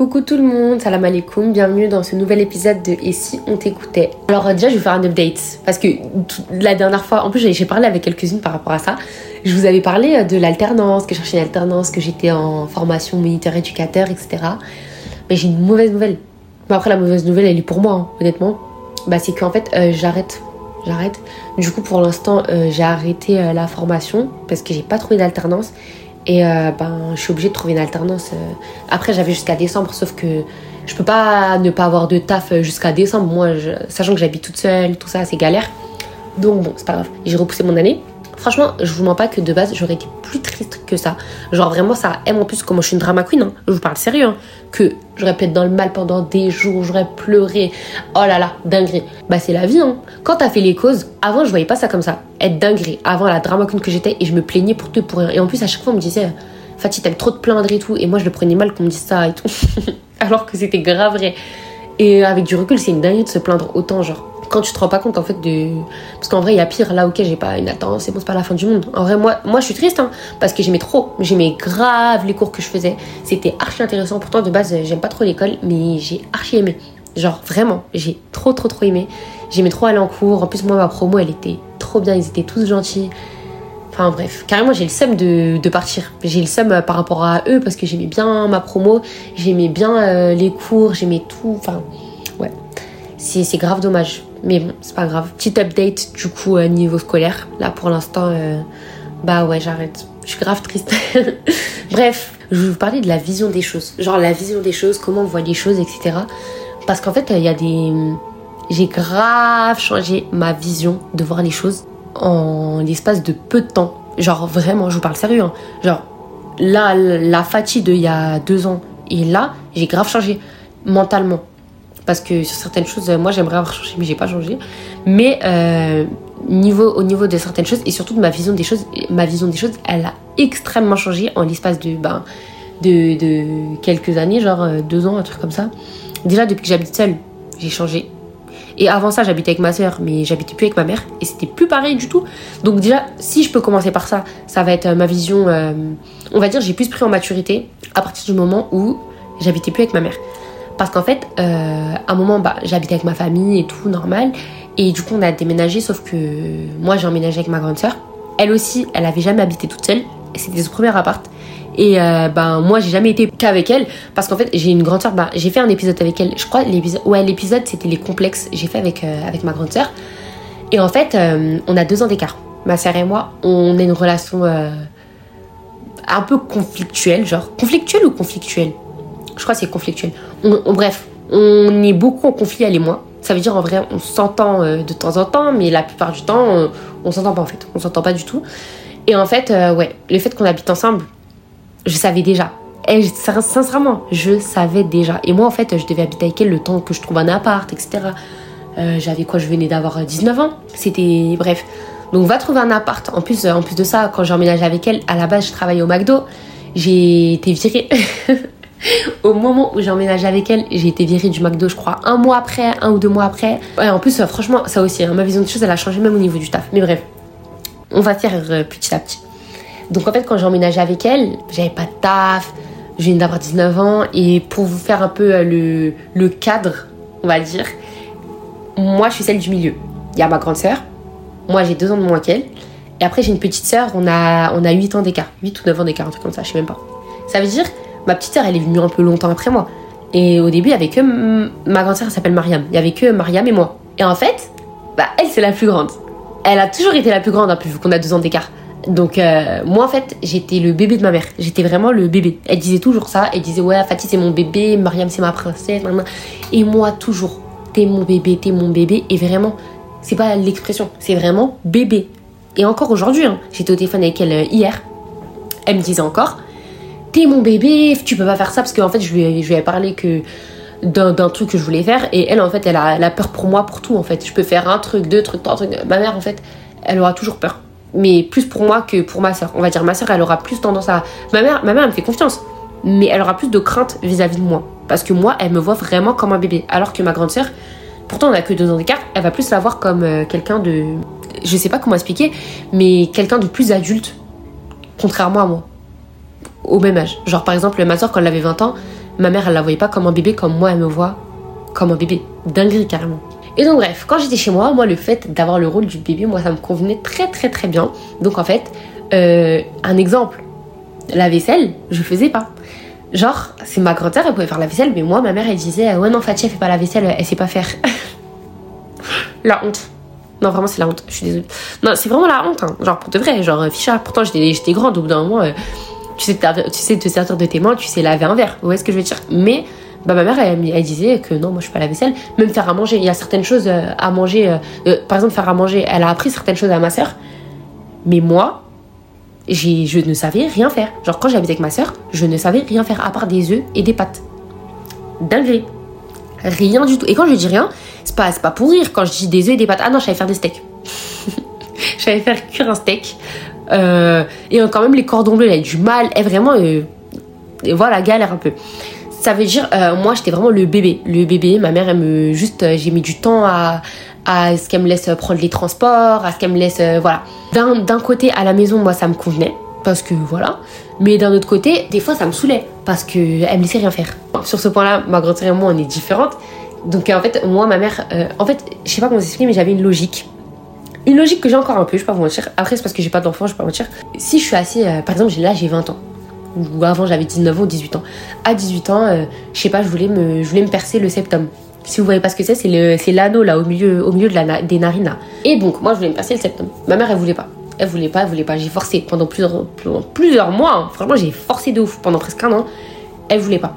Coucou tout le monde, salam alaikum, bienvenue dans ce nouvel épisode de Et si on t'écoutait Alors euh, déjà je vais faire un update parce que la dernière fois, en plus j'ai parlé avec quelques-unes par rapport à ça, je vous avais parlé euh, de l'alternance, que je cherchais une alternance, que j'étais en formation militaire éducateur, etc. Mais j'ai une mauvaise nouvelle. Mais après la mauvaise nouvelle elle est pour moi, hein, honnêtement. Bah c'est qu'en fait euh, j'arrête j'arrête. Du coup, pour l'instant, j'ai arrêté la formation parce que j'ai pas trouvé d'alternance. Et euh, ben, je suis obligée de trouver une alternance. Euh. Après, j'avais jusqu'à décembre, sauf que je peux pas ne pas avoir de taf jusqu'à décembre. Moi, sachant que j'habite toute seule, tout ça, c'est galère. Donc bon, c'est pas grave. J'ai repoussé mon année. Franchement, je vous mens pas que de base, j'aurais été plus triste que ça. Genre vraiment, ça aime en plus, comme je suis une drama queen, hein, je vous parle sérieux, hein, que j'aurais pu être dans le mal pendant des jours, j'aurais pleuré. Oh là là, dinguerie. Bah c'est la vie, hein. Quand t'as fait les causes, avant je voyais pas ça comme ça. Être dinguerie. Avant la drama queen que j'étais et je me plaignais pour tout pour. Et en plus, à chaque fois, on me disait, Fatih, t'aimes trop te plaindre et tout. Et moi, je le prenais mal qu'on me dise ça et tout. Alors que c'était grave vrai. Et avec du recul, c'est une dinguerie de se plaindre autant, genre quand tu te rends pas compte en fait de parce qu'en vrai il y a pire. Là ok j'ai pas une attente c'est bon c'est pas la fin du monde. En vrai moi moi je suis triste hein, parce que j'aimais trop. J'aimais grave les cours que je faisais. C'était archi intéressant. Pourtant de base j'aime pas trop l'école mais j'ai archi aimé. Genre vraiment j'ai trop trop trop aimé. J'aimais trop aller en cours. En plus moi ma promo elle était trop bien. Ils étaient tous gentils. Enfin bref, carrément j'ai le seum de, de partir. J'ai le seum euh, par rapport à eux parce que j'aimais bien ma promo, j'aimais bien euh, les cours, j'aimais tout. Enfin ouais, c'est grave dommage. Mais bon, c'est pas grave. Petit update du coup euh, niveau scolaire. Là pour l'instant, euh, bah ouais, j'arrête. Je suis grave triste. Bref, je vais vous parler de la vision des choses. Genre la vision des choses, comment on voit les choses, etc. Parce qu'en fait, il y a des. J'ai grave changé ma vision de voir les choses en l'espace de peu de temps. Genre vraiment, je vous parle sérieux. Hein. Genre là, la fatigue d'il y a deux ans et là, j'ai grave changé mentalement parce que sur certaines choses, moi j'aimerais avoir changé, mais j'ai pas changé. Mais euh, niveau, au niveau de certaines choses et surtout de ma vision des choses, ma vision des choses, elle a extrêmement changé en l'espace de, ben, de, de, quelques années, genre euh, deux ans, un truc comme ça. Déjà depuis que j'habite seule, j'ai changé. Et avant ça, j'habitais avec ma soeur, mais j'habitais plus avec ma mère et c'était plus pareil du tout. Donc déjà, si je peux commencer par ça, ça va être euh, ma vision. on va dire, j'ai plus pris en maturité à partir du moment où j'habitais plus avec ma mère. Parce qu'en fait, euh, à un moment, bah, j'habitais avec ma famille et tout, normal. Et du coup, on a déménagé, sauf que moi, j'ai emménagé avec ma grande sœur. Elle aussi, elle avait jamais habité toute seule. C'était son premier appart. Et ben moi j'ai jamais été qu'avec elle parce qu'en fait j'ai une grande sœur. Bah, j'ai fait un épisode avec elle. Je crois l'épisode ouais l'épisode c'était les complexes. J'ai fait avec euh, avec ma grande sœur. Et en fait on a deux ans d'écart. Ma sœur et moi on a une relation un peu conflictuelle genre conflictuelle ou conflictuelle? Je crois que c'est conflictuel. bref, on est beaucoup en conflit, elle et moi. Ça veut dire en vrai, on s'entend euh, de temps en temps, mais la plupart du temps, on, on s'entend pas en fait. On s'entend pas du tout. Et en fait, euh, ouais, le fait qu'on habite ensemble, je savais déjà. Et sincèrement, je savais déjà. Et moi, en fait, je devais habiter avec elle le temps que je trouve un appart, etc. Euh, j'avais quoi Je venais d'avoir 19 ans. C'était. Bref. Donc, va trouver un appart. En plus, en plus de ça, quand j'ai emménagé avec elle, à la base, je travaillais au McDo. J'ai été virée. Au moment où j'ai emménagé avec elle, j'ai été virée du McDo, je crois, un mois après, un ou deux mois après. Ouais, en plus, euh, franchement, ça aussi, hein, ma vision des choses, elle a changé même au niveau du taf. Mais bref, on va faire euh, petit à petit. Donc en fait, quand j'ai emménagé avec elle, j'avais pas de taf, je viens d'avoir 19 ans, et pour vous faire un peu euh, le, le cadre, on va dire, moi je suis celle du milieu. Il y a ma grande sœur, moi j'ai deux ans de moins qu'elle, et après j'ai une petite sœur, on a, on a 8 ans d'écart, 8 ou 9 ans d'écart, un truc comme ça, je sais même pas. Ça veut dire Ma petite sœur, elle est venue un peu longtemps après moi. Et au début, il y avait que ma grande sœur s'appelle Mariam. Il y avait que Mariam et moi. Et en fait, bah elle c'est la plus grande. Elle a toujours été la plus grande, peu vu qu'on a deux ans d'écart. Donc euh, moi en fait, j'étais le bébé de ma mère. J'étais vraiment le bébé. Elle disait toujours ça. Elle disait ouais, Fatih c'est mon bébé, Mariam c'est ma princesse. Et moi toujours, t'es mon bébé, t'es mon bébé. Et vraiment, c'est pas l'expression, c'est vraiment bébé. Et encore aujourd'hui, hein, j'étais au téléphone avec elle euh, hier. Elle me disait encore, t'es mon bébé, tu peux pas faire ça parce qu'en fait je lui, ai parlé que d'un truc que je voulais faire et elle en fait elle a, la peur pour moi pour tout en fait. Je peux faire un truc deux trucs trois trucs. Ma mère en fait elle aura toujours peur. Mais plus pour moi que pour ma soeur on va dire ma soeur elle aura plus tendance à ma mère ma mère elle me fait confiance. Mais elle aura plus de crainte vis-à-vis de moi. Parce que moi elle me voit vraiment comme un bébé. Alors que ma grande soeur pourtant on a que deux ans d'écart elle va plus la voir comme euh, quelqu'un de je sais pas comment expliquer mais quelqu'un de plus adulte. Contrairement à moi au même âge. Genre par exemple, ma soeur quand elle avait 20 ans, ma mère, elle la voyait pas comme un bébé, comme moi, elle me voit comme un bébé. Dinguerie, carrément. Et donc bref, quand j'étais chez moi, moi le fait d'avoir le rôle du bébé, moi ça me convenait très très très bien. Donc en fait, euh, un exemple, la vaisselle, je faisais pas. Genre, c'est ma grand-mère, elle pouvait faire la vaisselle, mais moi, ma mère, elle disait Ouais, non, Fatia, elle fait pas la vaisselle, elle sait pas faire. la honte. Non, vraiment, c'est la honte, je suis désolée. Non, c'est vraiment la honte, hein. genre pour de vrai. Genre, ficha, pourtant j'étais grande, au bout d'un moment, euh, tu, sais tu sais te servir de tes mains, tu sais laver un verre, vous voyez ce que je veux dire? Mais bah, ma mère, elle, disait que non, moi je fais pas la vaisselle, même faire à manger. Il y a certaines choses euh, à manger, euh, euh, par exemple, faire à manger, elle a appris certaines choses à ma soeur, mais moi, je ne savais rien faire. Genre, quand j'habitais avec ma soeur, je ne savais rien faire à part des œufs et des pâtes. Dingue. Rien du tout. Et quand je dis rien, c'est pas, pas pour rire. Quand je dis des œufs et des pâtes, ah non, je savais faire des steaks. je savais faire cuire un steak. Et quand même, les cordons bleus, elle a du mal. Elle vraiment. et voilà, galère un peu ça veut dire, euh, moi, j'étais vraiment le bébé. Le bébé, ma mère, elle me. Juste, euh, j'ai mis du temps à, à ce qu'elle me laisse prendre les transports, à ce qu'elle me laisse. Euh, voilà. D'un côté, à la maison, moi, ça me convenait. Parce que voilà. Mais d'un autre côté, des fois, ça me saoulait. Parce qu'elle me laissait rien faire. Sur ce point-là, ma grand-mère et moi, on est différentes. Donc, en fait, moi, ma mère. en fait, je sais pas comment expliquer, mais j'avais une logique. Une logique que j'ai encore un peu, je vais pas vous mentir. Après, c'est parce que j'ai pas d'enfant, je vais pas mentir. Si je suis assez. par exemple, là, j'ai 20 ans ou avant j'avais 19 ans ou 18 ans. À 18 ans, euh, je sais pas, je voulais, me, je voulais me percer le septum. Si vous voyez pas ce que c'est, c'est l'anneau là au milieu, au milieu de la, des narines Et donc, moi je voulais me percer le septum. Ma mère elle voulait pas. Elle voulait pas, elle voulait pas. J'ai forcé pendant plusieurs, plusieurs mois. Hein. Franchement, j'ai forcé de ouf pendant presque un an. Elle voulait pas.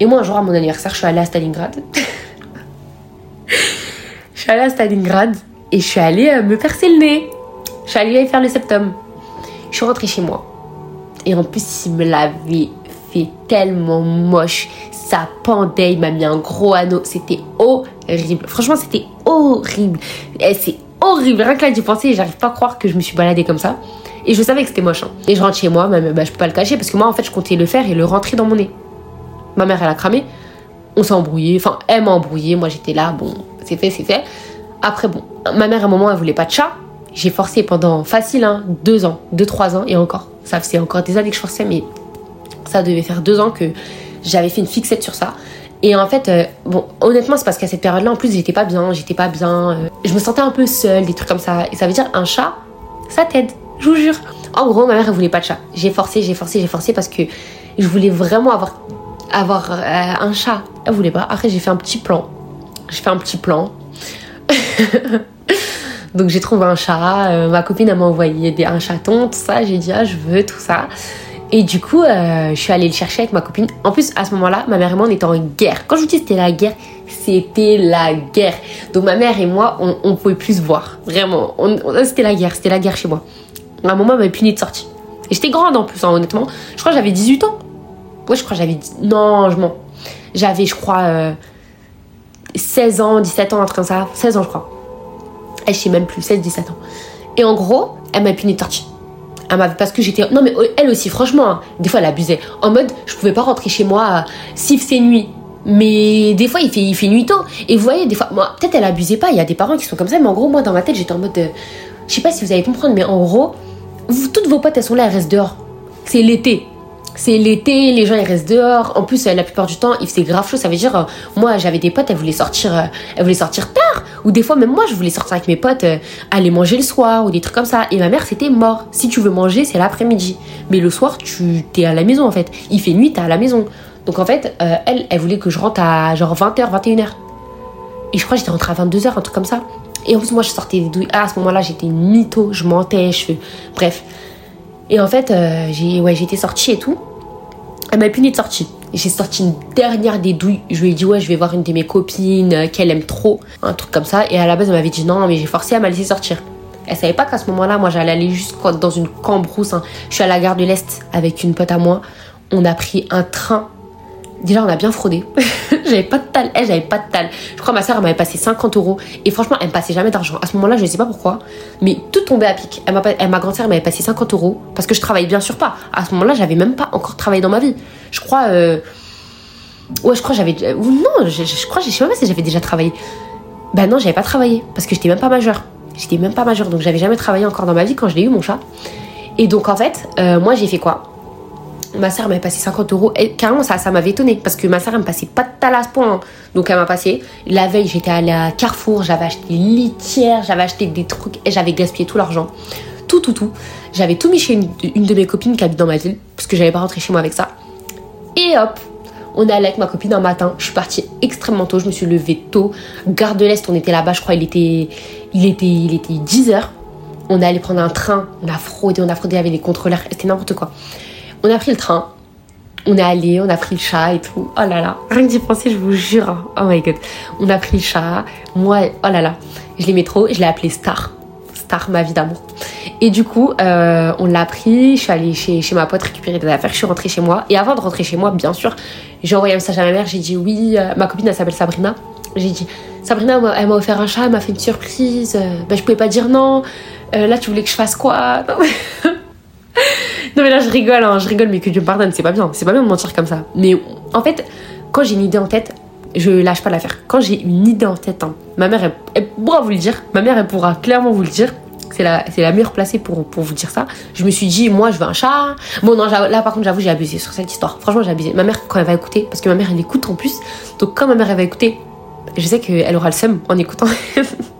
Et moi, un jour à mon anniversaire, je suis allée à Stalingrad. je suis allée à Stalingrad et je suis allée euh, me percer le nez. Je suis allée faire le septum. Je suis rentrée chez moi. Et en plus, il me l'avait fait tellement moche. Ça pendait, il m'a mis un gros anneau. C'était horrible. Franchement, c'était horrible. C'est horrible. Rien que là, d'y penser, j'arrive pas à croire que je me suis baladée comme ça. Et je savais que c'était moche. Hein. Et je rentre chez moi, même, bah, je peux pas le cacher parce que moi, en fait, je comptais le faire et le rentrer dans mon nez. Ma mère, elle a cramé. On s'est embrouillé. Enfin, elle m'a embrouillé. Moi, j'étais là. Bon, c'est fait, c'est fait. Après, bon, ma mère, à un moment, elle voulait pas de chat. J'ai forcé pendant facile, hein, deux ans, deux, trois ans et encore. Ça faisait encore des années que je forçais, mais ça devait faire deux ans que j'avais fait une fixette sur ça. Et en fait, euh, bon, honnêtement, c'est parce qu'à cette période-là, en plus, j'étais pas bien, j'étais pas bien. Euh, je me sentais un peu seule, des trucs comme ça. Et ça veut dire, un chat, ça t'aide, je vous jure. En gros, ma mère, elle voulait pas de chat. J'ai forcé, j'ai forcé, j'ai forcé parce que je voulais vraiment avoir, avoir euh, un chat. Elle voulait pas. Après, j'ai fait un petit plan. J'ai fait un petit plan. Donc j'ai trouvé un chat, euh, ma copine m'a envoyé des, un chaton, tout ça, j'ai dit ah je veux tout ça. Et du coup, euh, je suis allée le chercher avec ma copine. En plus, à ce moment-là, ma mère et moi, on était en guerre. Quand je vous dis c'était la guerre, c'était la guerre. Donc ma mère et moi, on, on pouvait plus se voir. Vraiment. c'était la guerre, c'était la guerre chez moi. À un moment, elle m'avait puni de sortie. Et j'étais grande en plus, hein, honnêtement. Je crois que j'avais 18 ans. Ouais, je crois que j'avais... Non, je mens. J'avais, je crois, 16 euh, ans, 17 ans, un ça. 16 ans, je crois elle, je sais même plus, 16-17 ans. Et en gros, elle m'a puni de sortie. Elle m'avait parce que j'étais. Non, mais elle aussi, franchement, hein, des fois, elle abusait. En mode, je pouvais pas rentrer chez moi euh, si c'est nuit. Mais des fois, il fait, il fait nuit tôt. Et vous voyez, des fois, moi, peut-être elle abusait pas. Il y a des parents qui sont comme ça, mais en gros, moi, dans ma tête, j'étais en mode. Euh, je sais pas si vous allez comprendre, mais en gros, toutes vos potes, elles sont là, elles restent dehors. C'est l'été c'est l'été, les gens ils restent dehors. En plus, la plupart du temps, il faisait grave chaud. Ça veut dire, euh, moi j'avais des potes, elles voulaient sortir, euh, elles voulaient sortir tard. Ou des fois, même moi, je voulais sortir avec mes potes, euh, aller manger le soir ou des trucs comme ça. Et ma mère, c'était mort. Si tu veux manger, c'est l'après-midi. Mais le soir, tu t'es à la maison en fait. Il fait nuit, t'es à la maison. Donc en fait, elle, elle voulait que je rentre à genre 20h, 21h. Et je crois que j'étais rentrée à 22h, un truc comme ça. Et en plus, moi, je sortais des douilles. Ah, à ce moment-là, j'étais mytho, je mentais, je. Bref. Et en fait, j'ai ouais, j'étais sortie et tout. Elle m'a puni de sortie. J'ai sorti une dernière des douilles. Je lui ai dit, ouais, je vais voir une de mes copines euh, qu'elle aime trop. Un truc comme ça. Et à la base, elle m'avait dit non, mais j'ai forcé à m'a sortir. Elle savait pas qu'à ce moment-là, moi, j'allais aller juste dans une cambrousse. Hein. Je suis à la gare de l'Est avec une pote à moi. On a pris un train. Déjà, on a bien fraudé. j'avais pas de tal. Elle, j'avais pas de tal. Je crois que ma soeur, elle m'avait passé 50 euros. Et franchement, elle me passait jamais d'argent. À ce moment-là, je ne sais pas pourquoi. Mais tout tombait à pic. Elle m'a, ma grande m'avait passé 50 euros. Parce que je travaillais bien sûr pas. À ce moment-là, j'avais même pas encore travaillé dans ma vie. Je crois. Euh, ouais, je crois j'avais. non, je, crois, je sais pas si j'avais déjà travaillé. Bah non, j'avais pas travaillé. Parce que j'étais même pas majeure. J'étais même pas majeure. Donc j'avais jamais travaillé encore dans ma vie quand je l'ai eu, mon chat. Et donc en fait, euh, moi j'ai fait quoi? Ma soeur m'avait passé 50 euros. Et carrément, ça, ça m'avait étonné parce que ma soeur, elle me passait pas de point. Donc, elle m'a passé. La veille, j'étais allée à Carrefour, j'avais acheté des litières, j'avais acheté des trucs et j'avais gaspillé tout l'argent. Tout, tout, tout. J'avais tout mis chez une, de mes copines qui habite dans ma ville parce que j'avais pas rentré chez moi avec ça. Et hop, on est allé avec ma copine un matin. Je suis partie extrêmement tôt. Je me suis levée tôt. Gare de l'Est, on était là-bas. Je crois il était, il était, il était 10 h On est allé prendre un train. On a fraudé, on a fraudé avec les contrôleurs. C'était n'importe quoi. On a pris le train. On est allé, on a pris le chat et tout. Oh là là. Rien que d'y penser, je vous jure. Oh my god. On a pris le chat. Moi, oh là là. Je l'aimais trop. Je l'ai appelé Star. Star, ma vie d'amour. Et du coup, euh, on l'a pris. Je suis allée chez, chez ma pote récupérer des affaires. Je suis rentrée chez moi. Et avant de rentrer chez moi, bien sûr, j'ai envoyé un message à ma mère. J'ai dit oui. Euh, ma copine, elle s'appelle Sabrina. J'ai dit Sabrina, elle m'a offert un chat. Elle m'a fait une surprise. Euh, ben, je pouvais pas dire non. là, tu voulais que je fasse quoi? Non mais là je rigole, hein, je rigole, mais que Dieu me pardonne, c'est pas bien, c'est pas bien de mentir comme ça. Mais en fait, quand j'ai une idée en tête, je lâche pas l'affaire. Quand j'ai une idée en tête, hein, ma mère, elle, pourra vous le dire, ma mère, elle pourra clairement vous le dire. C'est la, la meilleure placée pour, pour vous dire ça. Je me suis dit, moi, je veux un chat. Bon, non, là, par contre, j'avoue, j'ai abusé sur cette histoire. Franchement, j'ai abusé. Ma mère, quand elle va écouter, parce que ma mère, elle écoute en plus. Donc, quand ma mère, elle va écouter, je sais qu'elle aura le seum en écoutant.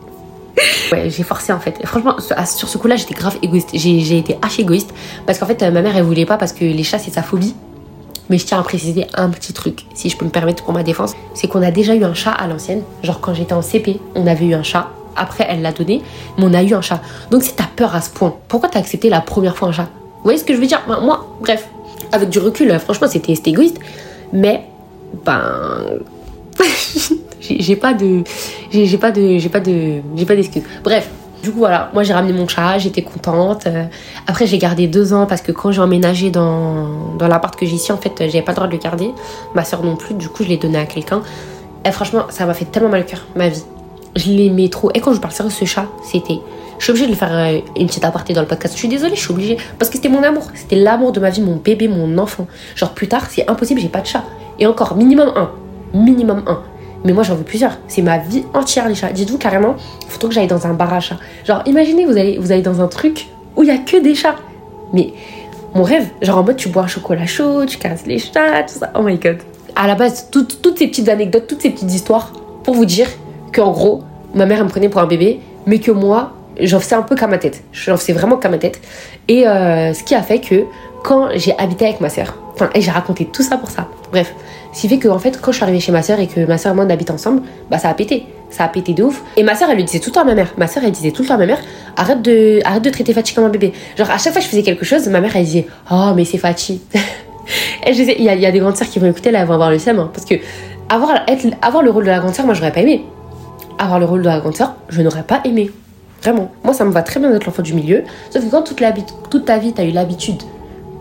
Ouais, j'ai forcé en fait. franchement, sur ce coup-là, j'étais grave égoïste. J'ai été hache égoïste parce qu'en fait, ma mère, elle voulait pas parce que les chats, c'est sa phobie. Mais je tiens à préciser un petit truc, si je peux me permettre pour ma défense, c'est qu'on a déjà eu un chat à l'ancienne. Genre quand j'étais en CP, on avait eu un chat. Après, elle l'a donné, mais on a eu un chat. Donc si t'as peur à ce point, pourquoi t'as accepté la première fois un chat? Vous voyez ce que je veux dire? Moi, bref, avec du recul, franchement, c'était égoïste. Mais, ben... j'ai pas de j'ai pas de j'ai pas de j'ai pas d'excuses bref du coup voilà moi j'ai ramené mon chat j'étais contente euh, après j'ai gardé deux ans parce que quand j'ai emménagé dans, dans l'appart que j'ai ici en fait j'avais pas le droit de le garder ma soeur non plus du coup je l'ai donné à quelqu'un et franchement ça m'a fait tellement mal au cœur ma vie je l'aimais trop et quand je parle sérieux ce chat c'était je suis obligée de le faire euh, une petite aparté dans le podcast. Je suis désolée, je suis obligée. Parce que c'était mon amour. C'était l'amour de ma vie, mon bébé, mon enfant. Genre, plus tard, c'est impossible, j'ai pas de chat. Et encore, minimum un. Minimum un. Mais moi, j'en veux plusieurs. C'est ma vie entière, les chats. Dites-vous carrément, il faut que j'aille dans un bar à chats. Genre, imaginez, vous allez, vous allez dans un truc où il y a que des chats. Mais mon rêve, genre en mode, tu bois un chocolat chaud, tu caresses les chats, tout ça. Oh my god. À la base, toutes, toutes ces petites anecdotes, toutes ces petites histoires pour vous dire qu'en gros, ma mère, elle me prenait pour un bébé, mais que moi, j'en faisais un peu qu'à ma tête. J'en faisais vraiment qu'à ma tête. Et euh, ce qui a fait que quand j'ai habité avec ma sœur, enfin, et j'ai raconté tout ça pour ça. Bref, ce qui fait que fait, quand je suis arrivée chez ma soeur et que ma soeur et moi on habite ensemble, bah ça a pété. Ça a pété de ouf. Et ma soeur, elle lui disait tout le temps à ma mère. Ma soeur, elle disait tout le temps à ma mère arrête de, arrête de traiter Fatih comme un bébé. Genre, à chaque fois que je faisais quelque chose, ma mère, elle disait Oh, mais c'est Fatih. et je disais Il y, a des grandes sœurs qui vont écouter là, elles vont avoir le seum. Hein, parce que avoir, avoir le rôle de la grande sœur, moi, j'aurais pas aimé. Avoir le rôle de la grande sœur, je n'aurais pas aimé. Vraiment. Moi, ça me va très bien d'être l'enfant du milieu. Sauf que quand toute, toute ta vie, t'as eu l'habitude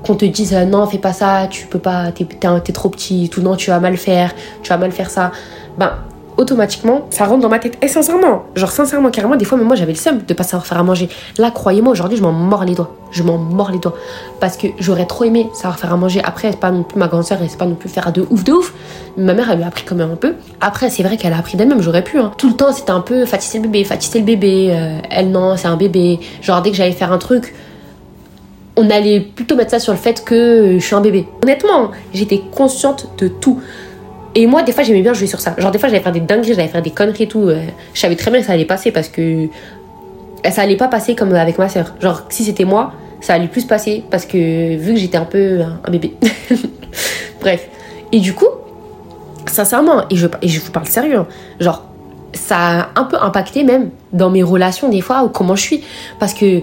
qu'on te dise euh, non fais pas ça tu peux pas t'es es, trop petit tout non tu vas mal faire tu vas mal faire ça. Ben automatiquement ça rentre dans ma tête. Et sincèrement genre sincèrement carrément des fois mais moi j'avais le seum de pas savoir faire à manger. Là croyez-moi aujourd'hui je m'en mords les doigts. Je m'en mords les doigts. Parce que j'aurais trop aimé savoir faire à manger. Après c'est pas non plus ma grande sœur et c'est pas non plus faire de ouf de ouf. Ma mère elle lui a appris quand même un peu. Après c'est vrai qu'elle a appris d'elle-même j'aurais pu hein. tout le temps c'était un peu Fatih le bébé Fatih le bébé euh, elle non c'est un bébé. Genre dès que j'allais faire un truc on allait plutôt mettre ça sur le fait que je suis un bébé. Honnêtement, j'étais consciente de tout. Et moi, des fois, j'aimais bien jouer sur ça. Genre, des fois, j'allais faire des dingueries, j'allais faire des conneries et tout. Euh, je savais très bien que ça allait passer parce que ça allait pas passer comme avec ma soeur. Genre, si c'était moi, ça allait plus passer parce que vu que j'étais un peu un, bébé. Bref. Et du coup, sincèrement, et je, et je vous parle sérieux, hein, genre, ça a un peu impacté même dans mes relations des fois ou comment je suis. Parce que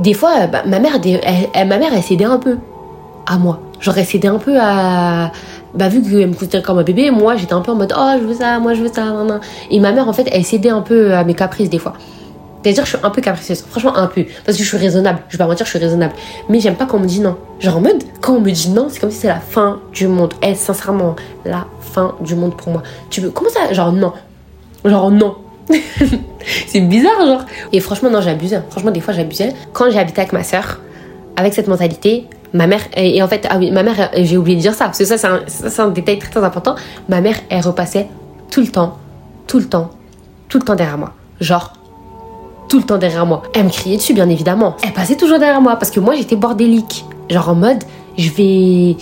des fois, bah, ma mère, elle, ma mère, elle cédait un peu à moi. J'aurais cédé un peu à. Bah, vu qu'elle me considérait comme un bébé, moi, j'étais un peu en mode Oh, je veux ça, moi, je veux ça. Et ma mère, en fait, elle cédait un peu à mes caprices des fois. C'est-à-dire, je suis un peu capricieuse. Franchement, un peu. Parce que je suis raisonnable. Je vais pas mentir, je suis raisonnable. Mais j'aime pas quand on me dit non. Genre en mode, quand on me dit non, c'est comme si c'est la fin du monde. Eh, sincèrement, la fin du monde pour moi. Tu veux. Comment ça Genre non? Genre non. c'est bizarre, genre. Et franchement, non, j'abusais. Franchement, des fois, j'abusais. Quand habité avec ma soeur, avec cette mentalité, ma mère, et, en fait, ah oui, ma mère, j'ai oublié de dire ça, parce que ça, c'est un, un, détail très, très important. Ma mère, elle repassait tout le temps, tout le temps, tout le temps derrière moi. Genre, tout le temps derrière moi. Elle me criait dessus, bien évidemment. Elle passait toujours derrière moi, parce que moi, j'étais bordélique. Genre en mode, je vais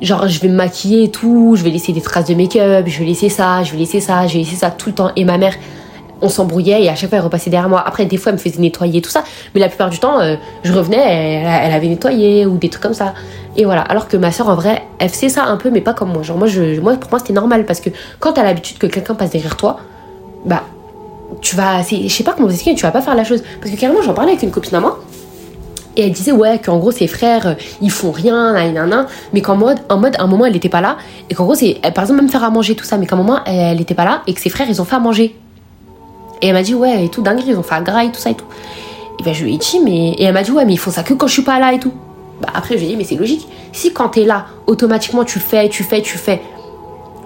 genre je vais me maquiller et tout, je vais laisser des traces de make-up, je vais laisser ça, je vais laisser ça, je vais laisser ça tout le temps. Et ma mère, on s'embrouillait et à chaque fois elle repassait derrière moi. Après, des fois, elle me faisait nettoyer tout ça, mais la plupart du temps, euh, je revenais, elle, avait nettoyé ou des trucs comme ça. Et voilà. Alors que ma soeur, en vrai, elle faisait ça un peu, mais pas comme moi. Genre, moi, je, moi pour moi, c'était normal parce que quand t'as l'habitude que quelqu'un passe derrière toi, bah, tu vas. Je sais pas comment vous expliquer, tu vas pas faire la chose. Parce que carrément, j'en parlais avec une copine à moi. Et elle disait ouais qu'en gros ses frères euh, ils font rien, nan, mais qu'en mode, en mode à un moment elle était pas là et qu'en gros c'est par exemple même faire à manger tout ça, mais qu'à un moment elle, était pas là et que ses frères ils ont fait à manger. Et elle m'a dit ouais et tout dingue ils ont fait à gras et tout ça et tout. Et ben je lui ai dit mais et elle m'a dit ouais mais ils font ça que quand je suis pas là et tout. Bah après je lui ai dit mais c'est logique. Si quand t'es là automatiquement tu fais, tu fais, tu fais,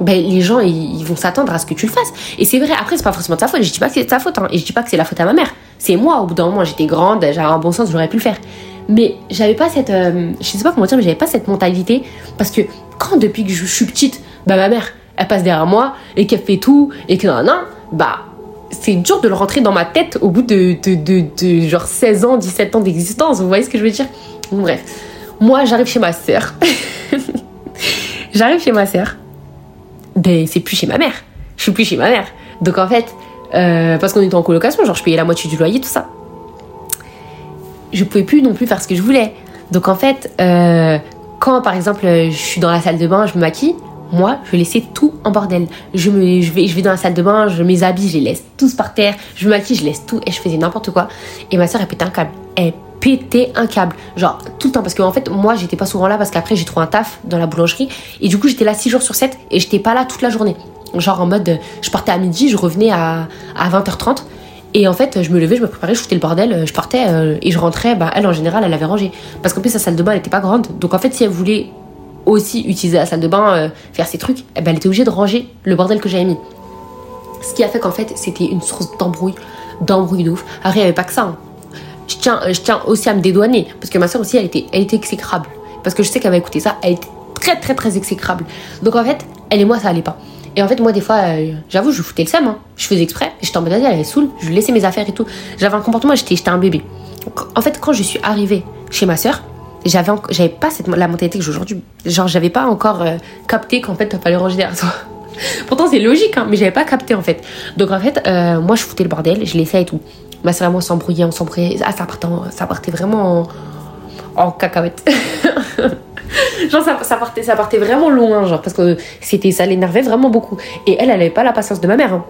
ben, les gens ils, vont s'attendre à ce que tu le fasses. Et c'est vrai, après c'est pas forcément de sa faute, je dis pas que c'est de sa faute, hein. et je dis pas que c'est la faute à ma mère. C'est moi, au bout d'un moment j'étais grande, j'avais un bon sens, j'aurais pu le faire. Mais j'avais pas cette. Euh, je sais pas comment dire, mais j'avais pas cette mentalité. Parce que quand depuis que je suis petite, bah ma mère, elle passe derrière moi et qu'elle fait tout et que non, non, bah c'est dur de le rentrer dans ma tête au bout de, de, de, genre 16 ans, 17 ans d'existence. Vous voyez ce que je veux dire? Bref. Moi, j'arrive chez ma sœur. j'arrive chez ma sœur ben c'est plus chez ma mère. Je suis plus chez ma mère. Donc en fait, euh, parce qu'on était en colocation, genre je payais la moitié du loyer, tout ça. Je pouvais plus non plus faire ce que je voulais. Donc en fait, euh, quand par exemple je suis dans la salle de bain, je me maquille, moi je laissais tout en bordel. Je, me, je, vais, dans la salle de bain, je mes habits, je les laisse tous par terre, je me maquille, je laisse tout et je faisais n'importe quoi. Et ma soeur elle pétait un câble. Elle péter un câble. Genre, tout le temps. Parce qu'en fait, moi, j'étais pas souvent là parce qu'après, j'ai trouvé un taf dans la boulangerie. Et du coup, j'étais là 6 jours sur 7 et j'étais pas là toute la journée. Genre, en mode, je partais à midi, je revenais à, à 20h30. Et en fait, je me levais, je me préparais, je foutais le bordel, je partais euh, et je rentrais. Bah, elle, en général, elle avait rangé. Parce qu'en plus, sa salle de bain, elle était pas grande. Donc, en fait, si elle voulait aussi utiliser la salle de bain, euh, faire ses trucs, eh ben, elle était obligée de ranger le bordel que j'avais mis. Ce qui a fait qu'en fait, c'était une source d'embrouille, d'embrouille de ouf. Après, il n'y avait pas que ça. Hein je tiens, je tiens aussi à me dédouaner. Parce que ma soeur aussi, elle était, elle était exécrable. Parce que je sais qu'elle va écouter ça, elle était très, très, très exécrable. Donc en fait, elle et moi, ça allait pas. Et en fait, moi, des fois, euh, j'avoue, je foutais le seum. Hein. Je faisais exprès. J'étais en mode, elle est saoule. Je laissais mes affaires et tout. J'avais un comportement, j'étais un bébé. en fait, quand je suis arrivée chez ma soeur, j'avais, j'avais pas cette, la mentalité que j'ai aujourd'hui. Genre, j'avais pas encore euh, capté qu'en fait, fallait ranger derrière toi. Pourtant, c'est logique, hein, mais j'avais pas capté en fait. Donc en fait, euh, moi, je foutais le bordel, je laissais et tout. Ma soeur et moi, s'embrouillait, on s'embrouillait. Ah, ça partait, ça partait vraiment en, cacahuète. genre, ça, partait, ça partait vraiment loin, genre, parce que c'était, ça l'énervait vraiment beaucoup. Et elle, elle avait pas la patience de ma mère. Hein.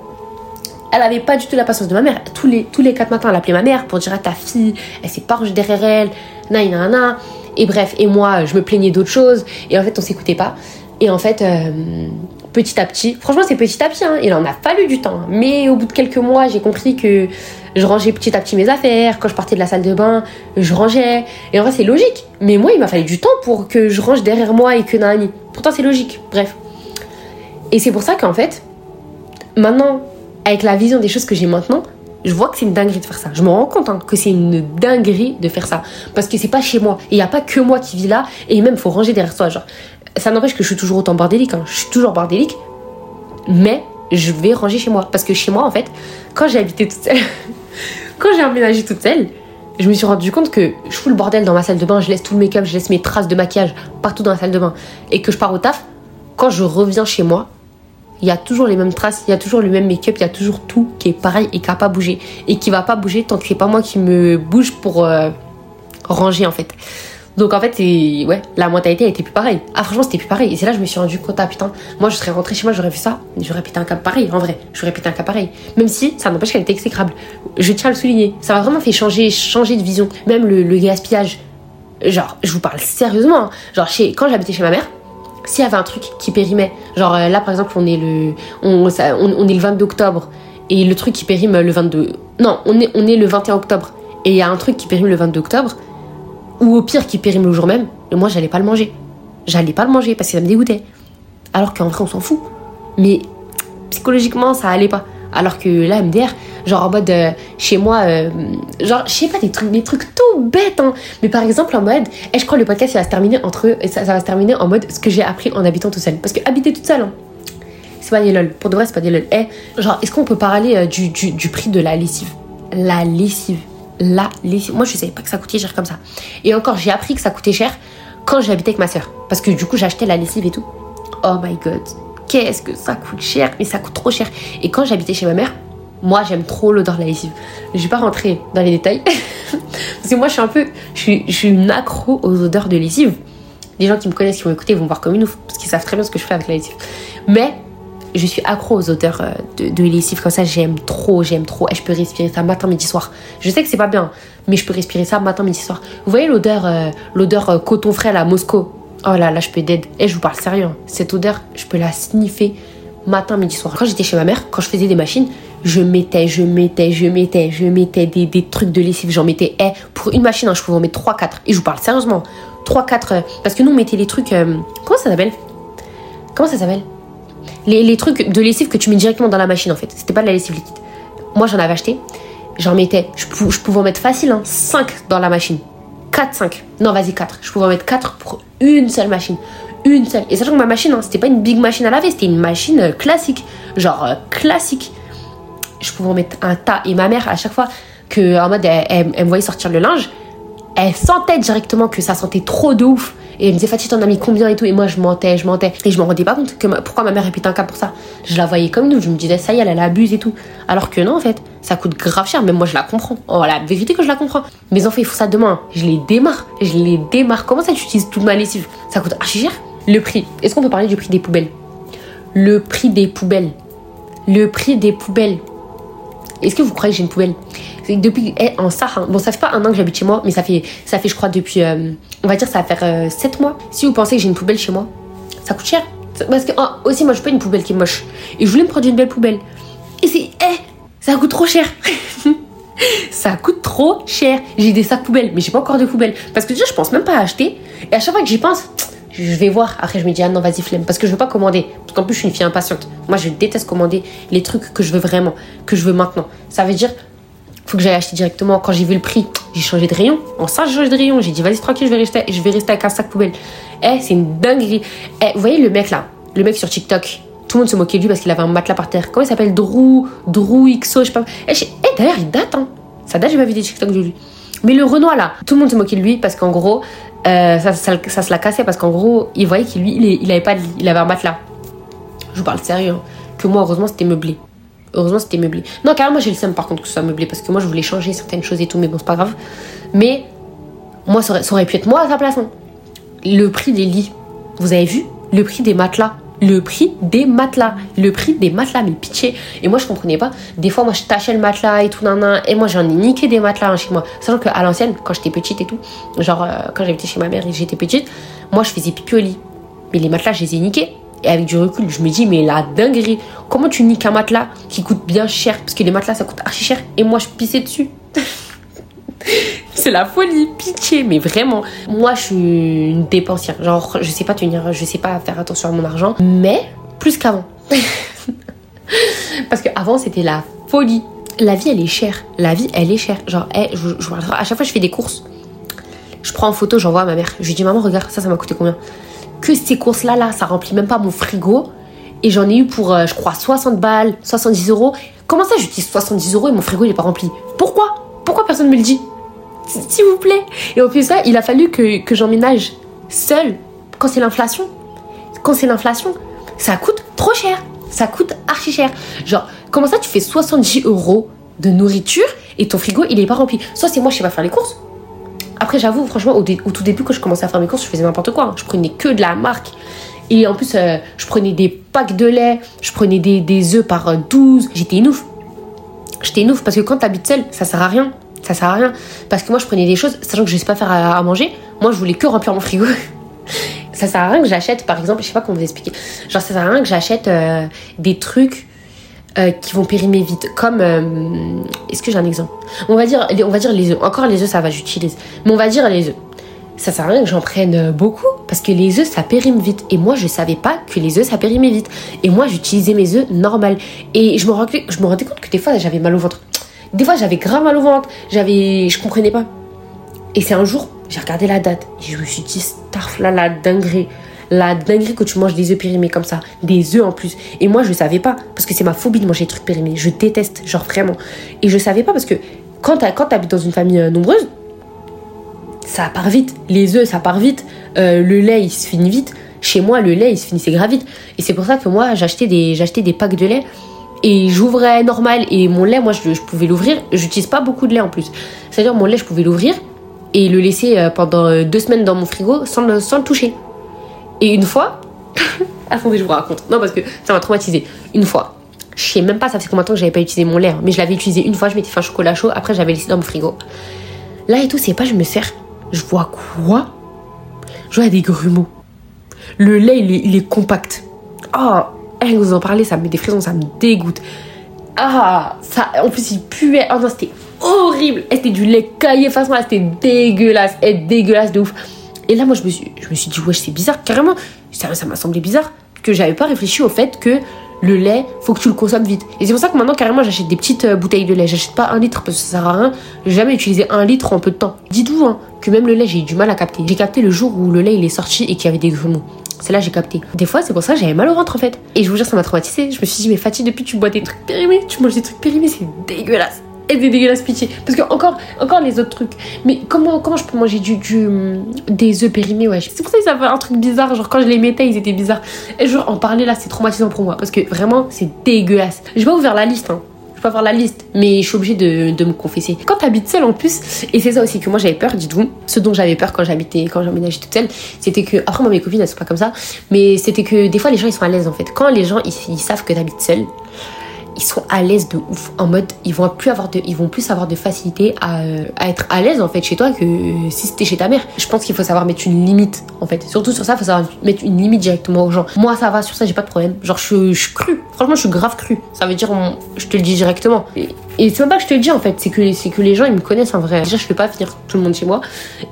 Elle avait pas du tout la patience de ma mère. Tous les, tous les quatre matins, elle appelait ma mère pour dire à ta fille, elle s'est pas derrière elle, na, na. Et bref, et moi, je me plaignais d'autres choses. Et en fait, on s'écoutait pas. Et en fait, euh, petit à petit, franchement, c'est petit à petit, hein, il en a fallu du temps. Mais au bout de quelques mois, j'ai compris que je rangeais petit à petit mes affaires. Quand je partais de la salle de bain, je rangeais. Et en vrai, c'est logique. Mais moi, il m'a fallu du temps pour que je range derrière moi et que Nani. Pourtant, c'est logique. Bref. Et c'est pour ça qu'en fait, maintenant, avec la vision des choses que j'ai maintenant, je vois que c'est une dinguerie de faire ça. Je me rends compte hein, que c'est une dinguerie de faire ça. Parce que c'est pas chez moi. Il n'y a pas que moi qui vis là. Et même, faut ranger derrière soi. Genre, ça n'empêche que je suis toujours autant bordélique. Hein. Je suis toujours bordélique. Mais je vais ranger chez moi. Parce que chez moi, en fait, quand j'ai habité toute seule, quand j'ai emménagé toute seule, je me suis rendu compte que je fous le bordel dans ma salle de bain, je laisse tout le make-up, je laisse mes traces de maquillage partout dans la salle de bain, et que je pars au taf, quand je reviens chez moi, il y a toujours les mêmes traces, il y a toujours le même make-up, il y a toujours tout qui est pareil et qui n'a pas bougé. Et qui va pas bouger tant que c'est pas moi qui me bouge pour euh, ranger en fait. Donc en fait, ouais, la mentalité a été plus pareille. Ah franchement, c'était plus pareil. Et c'est là que je me suis rendu compte, ah putain, moi je serais rentrée chez moi, j'aurais vu ça, j'aurais pété un câble pareil, en vrai. J'aurais pété un câble pareil. Même si ça n'empêche qu'elle était exécrable. Je tiens à le souligner. Ça m'a vraiment fait changer, changer de vision. Même le, gaspillage. Genre, je vous parle sérieusement. Hein. Genre, chez, quand j'habitais chez ma mère, s'il y avait un truc qui périmait, genre euh, là par exemple, on est le, on, on, est le 22 octobre et le truc qui périme le 22. Non, on est, on est le 21 octobre et il y a un truc qui périme le 22 octobre ou au pire qui périme le jour même, moi j'allais pas le manger. J'allais pas le manger parce que ça me dégoûtait. Alors qu'en vrai on s'en fout. Mais psychologiquement ça allait pas. Alors que là MDR, genre en mode euh, chez moi, euh, genre je sais pas des trucs, des trucs tout bêtes. Hein. Mais par exemple en mode, et eh, je crois que le podcast ça va se terminer entre ça, ça va se terminer en mode ce que j'ai appris en habitant tout seul. Parce que habiter toute seule, hein, c'est pas des lol. Pour de vrai c'est pas des lol. Eh, genre est-ce qu'on peut parler euh, du, du, du prix de la lessive? La lessive la lessive. Moi, je savais pas que ça coûtait cher comme ça. Et encore, j'ai appris que ça coûtait cher quand j'habitais avec ma soeur. Parce que du coup, j'achetais la lessive et tout. Oh my god, qu'est-ce que ça coûte cher, mais ça coûte trop cher. Et quand j'habitais chez ma mère, moi j'aime trop l'odeur de la lessive. Je vais pas rentrer dans les détails. parce que moi je suis un peu. Je suis, une accro aux odeurs de lessive. Les gens qui me connaissent, qui vont écouter, vont voir comme une ouf. Parce qu'ils savent très bien ce que je fais avec la lessive. Mais je suis accro aux odeurs euh, de, de lessive comme ça. J'aime trop, j'aime trop. Et je peux respirer ça matin, midi, soir. Je sais que c'est pas bien, mais je peux respirer ça matin, midi, soir. Vous voyez l'odeur euh, l'odeur euh, coton frais à Moscou? Oh là là, je peux dead. Et je vous parle sérieux. hein. Cette odeur, je peux la sniffer matin, midi, soir. Quand j'étais chez ma mère, quand je faisais des machines, je mettais, je mettais, je mettais, je mettais des, des trucs de lessive. J'en mettais, eh, pour une machine, hein, je pouvais en mettre 3-4. Et je vous parle sérieusement. 3-4. parce que nous, on mettait les trucs. euh, comment ça s'appelle? Comment ça s'appelle? Les, les trucs de lessive que tu mets directement dans la machine en fait. C'était pas de la lessive liquide. Moi j'en avais acheté. J'en mettais. Je, pou- je pouvais en mettre facile, hein, 5 dans la machine. 4, 5. Non, vas-y, 4. Je pouvais en mettre 4 pour une seule machine. Une seule. Et sachant que ma machine, hein, c'était pas une big machine à laver, c'était une machine euh, classique. Genre euh, classique. Je pouvais en mettre un tas. Et ma mère, à chaque fois que, en mode, elle, me voyait sortir le linge, elle sentait directement que ça sentait trop de ouf. Et elle me disait, Fatih, t'en as mis combien et tout. Et moi, je mentais, je mentais. Et je me rendais pas compte que pourquoi ma mère répétait un câble pour ça. Je la voyais comme nous. Je me disais, ça y est, elle, elle abuse et tout. Alors que non, en fait, ça coûte grave cher. Même moi, je la comprends. Oh, la vérité que je la comprends. Mes enfants, ils font ça demain. Je les démarre. Je les démarre. Comment ça, tu utilises toute ma lessive? Ça coûte archi cher. Le prix. Est-ce qu'on peut parler du prix des poubelles? Le prix des poubelles. Le prix des poubelles. Est-ce que vous croyez que j'ai une poubelle? Depuis eh, en Sahara, bon ça fait pas un an que j'habite chez moi, mais ça fait ça fait je crois depuis euh, on va dire ça va faire 7 mois. Si vous pensez que j'ai une poubelle chez moi, ça coûte cher. Parce que ah, aussi moi je pas une poubelle qui est moche. Et je voulais me prendre une belle poubelle. Et c'est eh ça coûte trop cher. ça coûte trop cher. J'ai des sacs poubelles, mais j'ai pas encore de poubelle. Parce que déjà je pense même pas à acheter. Et à chaque fois que j'y pense, je vais voir. Après, je me dis, ah non, vas-y, flemme. Parce que je veux pas commander. Parce qu'en plus, je suis une fille impatiente. Moi, je déteste commander les trucs que je veux vraiment, que je veux maintenant. Ça veut dire, faut que j'aille acheter directement. Quand j'ai vu le prix, j'ai changé de rayon. En ça, j'ai changé de rayon. J'ai dit, vas-y, tranquille, je vais rester, je vais rester avec un sac poubelle. Eh, c'est une dinguerie. Eh, vous voyez le mec là, le mec sur TikTok. Tout le monde se moquait de lui parce qu'il avait un matelas par terre. Comment il s'appelle? Drew, Drew XO, je sais pas. Eh, eh, d'ailleurs, il date, hein. Ça date, j'ai pas vu des TikTok de lui. Mais le Renoir là, tout le monde se moquait de lui parce qu'en gros, euh, ça, ça, se la cassait parce qu'en gros, il voyait qu'il lui, il, avait il avait un matelas. Je vous parle sérieux. hein. Que moi, heureusement, c'était meublé. Heureusement, c'était meublé. Non, carrément, j'ai le seum par contre que ce soit meublé parce que moi, je voulais changer certaines choses et tout, mais bon, c'est pas grave. Mais moi, ça aurait, pu être moi à sa place. hein. Le prix des lits, vous avez vu? Le prix des matelas. Le prix des matelas. Le prix des matelas, mais pitié. Et moi, je comprenais pas. Des fois, moi, je tachais le matelas et tout, nan, nan, Et moi, j'en ai niqué des matelas hein, chez moi. Sachant qu'à l'ancienne, quand j'étais petite et tout, genre, euh, quand j'habitais chez ma mère et j'étais petite, moi, je faisais pipi au lit. Mais les matelas, je les ai niqués. Et avec du recul, je me dis, mais la dinguerie, comment tu niques un matelas qui coûte bien cher? Parce que les matelas, ça coûte archi cher. Et moi, je pissais dessus. C'est la folie, pitié, mais vraiment. Moi, je suis une dépensière. Genre, je sais pas tenir, je sais pas faire attention à mon argent, mais plus qu'avant. Parce qu'avant, c'était la folie. La vie, elle est chère. La vie, elle est chère. Genre, eh, je, je- à chaque fois, je fais des courses. Je prends en photo, j'envoie à ma mère. Je lui dis, maman, regarde, ça, ça m'a coûté combien? Que ces courses-là, là, ça remplit même pas mon frigo. Et j'en ai eu pour, euh, je crois, 60 balles, 70 euros. Comment ça, j'utilise 70 euros et mon frigo, il est pas rempli? Pourquoi? Pourquoi personne me le dit? S'il vous plaît. Et au plus ça, il a fallu que, que j'emménage seule quand c'est l'inflation. Quand c'est l'inflation, ça coûte trop cher. Ça coûte archi cher. Genre, comment ça, tu fais 70 euros de nourriture et ton frigo, il est pas rempli? Soit c'est moi, je sais pas faire les courses. Après, j'avoue, franchement, au, tout début, quand je commençais à faire mes courses, je faisais n'importe quoi. hein. Je prenais que de la marque. Et en plus, euh, je prenais des packs de lait, je prenais des, œufs par euh, 12. J'étais une ouf. J'étais une ouf parce que quand t'habites seule, ça sert à rien. Ça sert à rien. Parce que moi, je prenais des choses, sachant que je sais pas faire à, à manger. Moi, je voulais que remplir mon frigo. ça sert à rien que j'achète, par exemple, je sais pas comment vous expliquer. Genre, ça sert à rien que j'achète euh, des trucs euh, qui vont périmer vite. Comme, euh, est-ce que j'ai un exemple? On va dire, on va dire les œufs. Encore les œufs, ça va, j'utilise. Mais on va dire les œufs. Ça sert à rien que j'en prenne euh, beaucoup parce que les œufs ça périme vite et moi je savais pas que les œufs ça périmait vite et moi j'utilisais mes œufs normal et je me rendais, compte que des fois j'avais mal au ventre. Des fois j'avais grave mal au ventre, j'avais je comprenais pas. Et c'est un jour, j'ai regardé la date et je me suis dit starf là la dinguerie. La dinguerie que tu manges des œufs périmés comme ça, des œufs en plus. Et moi je savais pas parce que c'est ma phobie de manger des trucs périmés. Je déteste, genre vraiment. Et je savais pas parce que quand t'habites dans une famille euh, nombreuse, ça part vite. Les œufs, ça part vite. euh, le lait il se finit vite. Chez moi, le lait il se finissait grave vite. Et c'est pour ça que moi, j'achetais des, j'achetais des packs de lait et j'ouvrais normal. Et mon lait, moi, je, pouvais l'ouvrir. J'utilise pas beaucoup de lait en plus. C'est-à-dire, mon lait, je pouvais l'ouvrir et le laisser euh, pendant deux semaines dans mon frigo sans sans le toucher. Et une fois, attendez, je vous raconte. Non, parce que ça m'a traumatisé. Une fois, je sais même pas, ça fait combien de temps que j'avais pas utilisé mon lait, hein, mais je l'avais utilisé une fois, je m'étais fait un chocolat chaud, après j'avais laissé dans mon frigo. Là et tout, c'est pas, je me sers, je vois quoi? Je vois des grumeaux. Le lait, il est, compact. Oh, eh, vous en parlez, ça me met des frissons, ça me dégoûte. Ah, ça, en plus, il puait. Oh non, c'était horrible. C'était du lait caillé moi, c'était dégueulasse. Et dégueulasse de ouf. Et là, moi, je me suis, je me suis dit, wesh, c'est bizarre, carrément. Ça ça m'a semblé bizarre que j'avais pas réfléchi au fait que le lait, faut que tu le consommes vite. Et c'est pour ça que maintenant, carrément, j'achète des petites euh, bouteilles de lait. J'achète pas un litre parce que ça sert à rien. J'ai jamais utilisé un litre en peu de temps. Dites-vous hein, que même le lait, j'ai eu du mal à capter. J'ai capté le jour où le lait il est sorti et qu'il y avait des grumeaux. C'est là j'ai capté. Des fois, c'est pour ça que j'avais mal au ventre en fait. Et je vous jure, ça m'a traumatisé. Je me suis dit, mais Fatih, depuis tu bois des trucs périmés, tu manges des trucs périmés, c'est dégueulasse. Et des dégueulasses pitié. Parce que encore, encore les autres trucs. Mais comment, comment je peux manger du, hum, des œufs périmés, ouais. C'est pour ça que ça fait un truc bizarre. Genre quand je les mettais, ils étaient bizarres. Et genre en parler là, c'est traumatisant pour moi. Parce que vraiment, c'est dégueulasse. Je vais faire la liste, hein. Je pas faire la liste, mais je suis obligée de, de me confesser. Quand t'habites seule en plus, et c'est ça aussi que moi j'avais peur, dites-vous, ce dont j'avais peur quand j'habitais, quand j'emménageais toute seule, c'était que, après moi mes copines elles sont pas comme ça, mais c'était que des fois les gens ils sont à l'aise en fait. Quand les gens ils savent que t'habites seule, ils sont à l'aise de ouf. En mode ils vont plus avoir de ils vont plus avoir de facilité à, euh, à être à l'aise en fait chez toi que si c'était chez ta mère. Je pense qu'il faut savoir mettre une limite en fait. Surtout sur ça il faut savoir mettre une limite directement aux gens. Moi ça va sur ça j'ai pas de problème. Genre je, suis cru franchement je suis grave cru ça veut dire je te le dis directement. Et, et c'est même pas que je te le dis en fait. C'est que c'est que les gens ils me connaissent en vrai. Déjà je fais pas venir tout le monde chez moi.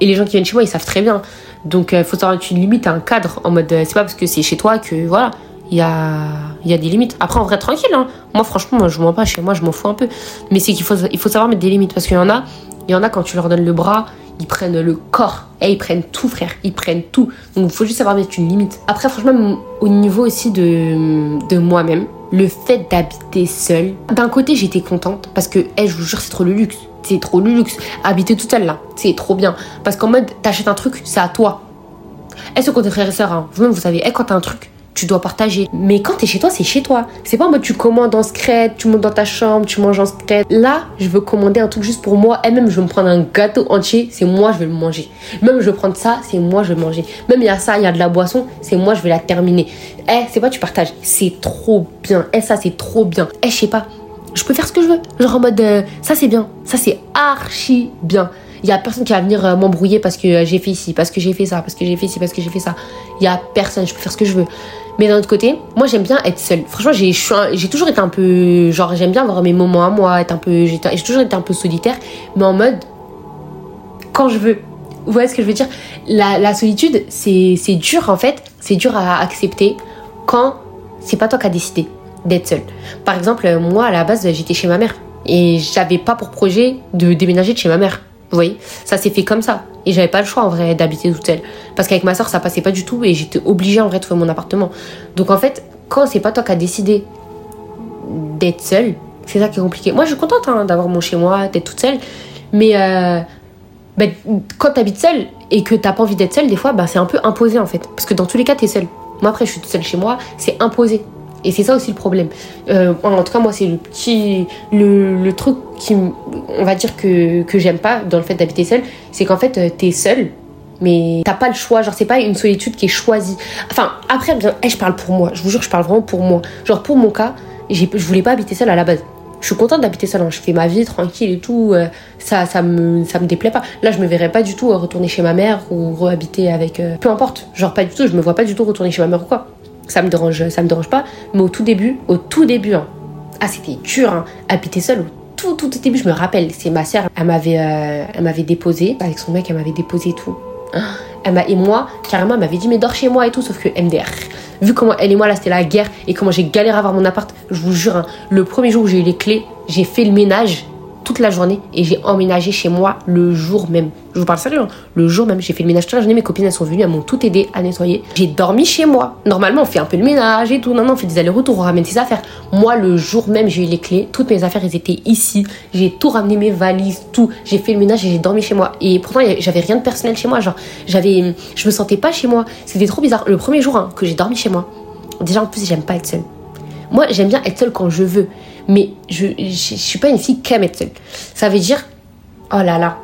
Et les gens qui viennent chez moi ils savent très bien. Donc il faut savoir mettre une limite un cadre. En mode euh, c'est pas parce que c'est chez toi que voilà il y a, y a des limites. Après, en vrai, tranquille. Hein. Moi, franchement, moi, je m'en pas chez moi, je m'en fous un peu. Mais c'est qu'il faut, il faut savoir mettre des limites. Parce qu'il y en a, y en a quand tu leur donnes le bras, ils prennent le corps. Et ils prennent tout, frère. Ils prennent tout. Donc, il faut juste savoir mettre une limite. Après, franchement, au niveau aussi de, de moi-même, le fait d'habiter seule, d'un côté, j'étais contente. Parce que, eh, je vous jure, c'est trop le luxe. C'est trop le luxe. Habiter toute seule, là, c'est trop bien. Parce qu'en mode, t'achètes un truc, c'est à toi. Eh, ce côté frère et sœur, hein? vous-même, vous savez, eh, quand t'as un truc, tu dois partager. Mais quand t'es chez toi, c'est chez toi. C'est pas en mode tu commandes en secret, tu montes dans ta chambre, tu manges en secret. Là, je veux commander un truc juste pour moi. Et même, je veux me prendre un gâteau entier, c'est moi, je vais le manger. Même, je veux prendre ça, c'est moi, je vais manger. Même, il y a ça, il y a de la boisson, c'est moi, je vais la terminer. Eh, c'est pas tu partages, c'est trop bien. Eh, ça, c'est trop bien. Eh, je sais pas, je peux faire ce que je veux. Genre en mode, euh, ça, c'est bien. Ça, c'est archi bien. Il y a personne qui va venir euh, m'embrouiller parce que euh, j'ai fait ici, parce que j'ai fait ça, parce que j'ai fait ici, parce que j'ai fait ça. Il y a personne, je peux faire ce que je veux. Mais d'un autre côté, moi j'aime bien être seule. Franchement, j'ai j'ai toujours été un peu genre j'aime bien avoir mes moments à moi, être un peu j'ai toujours été un peu solitaire, mais en mode quand je veux. Vous voyez ce que je veux dire? La, la solitude, c'est c'est dur en fait, c'est dur à accepter quand c'est pas toi qui as décidé d'être seule. Par exemple, moi à la base, j'étais chez ma mère et j'avais pas pour projet de déménager de chez ma mère. Vous voyez Ça s'est fait comme ça. Et j'avais pas le choix en vrai d'habiter toute seule. Parce qu'avec ma soeur, ça passait pas du tout et j'étais obligée en vrai de trouver mon appartement. Donc en fait, quand c'est pas toi qui as décidé d'être seule, c'est ça qui est compliqué. Moi, je suis contente hein, d'avoir mon chez moi, d'être toute seule. Mais euh, ben, quand t'habites seule et que t'as pas envie d'être seule, des fois, ben, c'est un peu imposé en fait. Parce que dans tous les cas, t'es seule. Moi, après, je suis toute seule chez moi, c'est imposé. Et c'est ça aussi le problème. Euh, en tout cas, moi, c'est le petit. Le, truc qui. On va dire que, que j'aime pas dans le fait d'habiter seule, c'est qu'en fait, euh, t'es seule, mais t'as pas le choix. Genre, c'est pas une solitude qui est choisie. Enfin, après, bien, eh, je parle pour moi. Je vous jure, je parle vraiment pour moi. Genre, pour mon cas, je voulais pas habiter seule à la base. Je suis contente d'habiter seule. hein. Je fais ma vie tranquille et tout. euh, ça, ça, me, ça me déplaît pas. Là, je me verrais pas du tout retourner chez ma mère ou rehabiter avec. peu importe. Genre, pas du tout. Je me vois pas du tout retourner chez ma mère ou quoi. Ça me dérange, ça me dérange pas. Mais au tout début, au tout début, hein, ah, c'était dur, hein, habiter seule. Au tout, tout, début, je me rappelle, c'est ma sœur, elle m'avait, euh, elle m'avait déposé avec son mec, elle m'avait déposé et tout. Elle et moi, carrément, elle m'avait dit, mais dors chez moi et tout, sauf que MDR. Vu comment elle et moi, là, c'était la guerre et comment j'ai galéré à avoir mon appart, je vous jure, hein, le premier jour où j'ai eu les clés, j'ai fait le ménage. Toute la journée et j'ai emménagé chez moi le jour même. Je vous parle sérieux, hein. le jour même, j'ai fait le ménage toute la journée, mes copines elles sont venues, elles m'ont tout aidé à nettoyer. J'ai dormi chez moi. Normalement, on fait un peu le ménage et tout. Non, non, on fait des allers-retours, on ramène ses affaires. Moi, le jour même, j'ai eu les clés, toutes mes affaires, elles étaient ici. J'ai tout ramené, mes valises, tout. J'ai fait le ménage et j'ai dormi chez moi. Et pourtant, j'avais rien de personnel chez moi. Genre, j'avais, je me sentais pas chez moi. C'était trop bizarre. Le premier jour hein, que j'ai dormi chez moi, déjà en plus, j'aime pas être seule. Moi, j'aime bien être seule quand je veux. Mais je, je, suis pas une fille qui aime être. Ça veut dire, oh là là,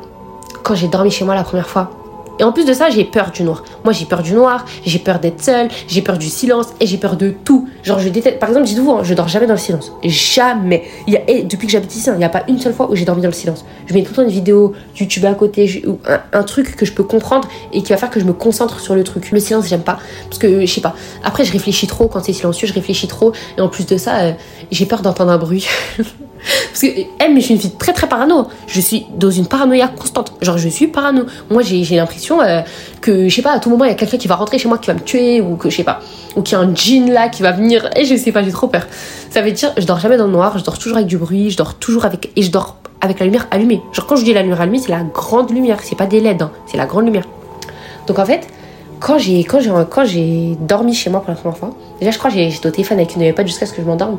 quand j'ai dormi chez moi la première fois, et en plus de ça, j'ai peur du noir. Moi, j'ai peur du noir, j'ai peur d'être seule, j'ai peur du silence et j'ai peur de tout. Genre, je déteste. Par exemple, dites-vous, hein, je dors jamais dans le silence. Jamais. A, depuis que j'habite ici, hein, il n'y a pas une seule fois où j'ai dormi dans le silence. Je mets tout le temps une vidéo YouTube à côté, ou un, truc que je peux comprendre et qui va faire que je me concentre sur le truc. Le silence, j'aime pas. Parce que, je sais pas. Après, je réfléchis trop quand c'est silencieux, je réfléchis trop. Et en plus de ça, euh, j'ai peur d'entendre un bruit. Parce que, elle, mais je suis une fille très très parano. Je suis dans une paranoïa constante. Genre, je suis parano. Moi, j'ai l'impression euh, que, je sais pas, à tout moment, il y a quelqu'un qui va rentrer chez moi qui va me tuer, ou que, je sais pas, ou qu'il y a un jean là qui va venir. Et je sais pas, j'ai trop peur. Ça veut dire, je dors jamais dans le noir, je dors toujours avec du bruit, je dors toujours avec. Et je dors avec la lumière allumée. Genre, quand je dis la lumière allumée, c'est la grande lumière. C'est pas des LED, hein, c'est la grande lumière. Donc, en fait, quand j'ai quand j'ai quand j'ai dormi chez moi pour la première fois, déjà je crois que j'étais au téléphone avec une pas jusqu'à ce que je m'endorme,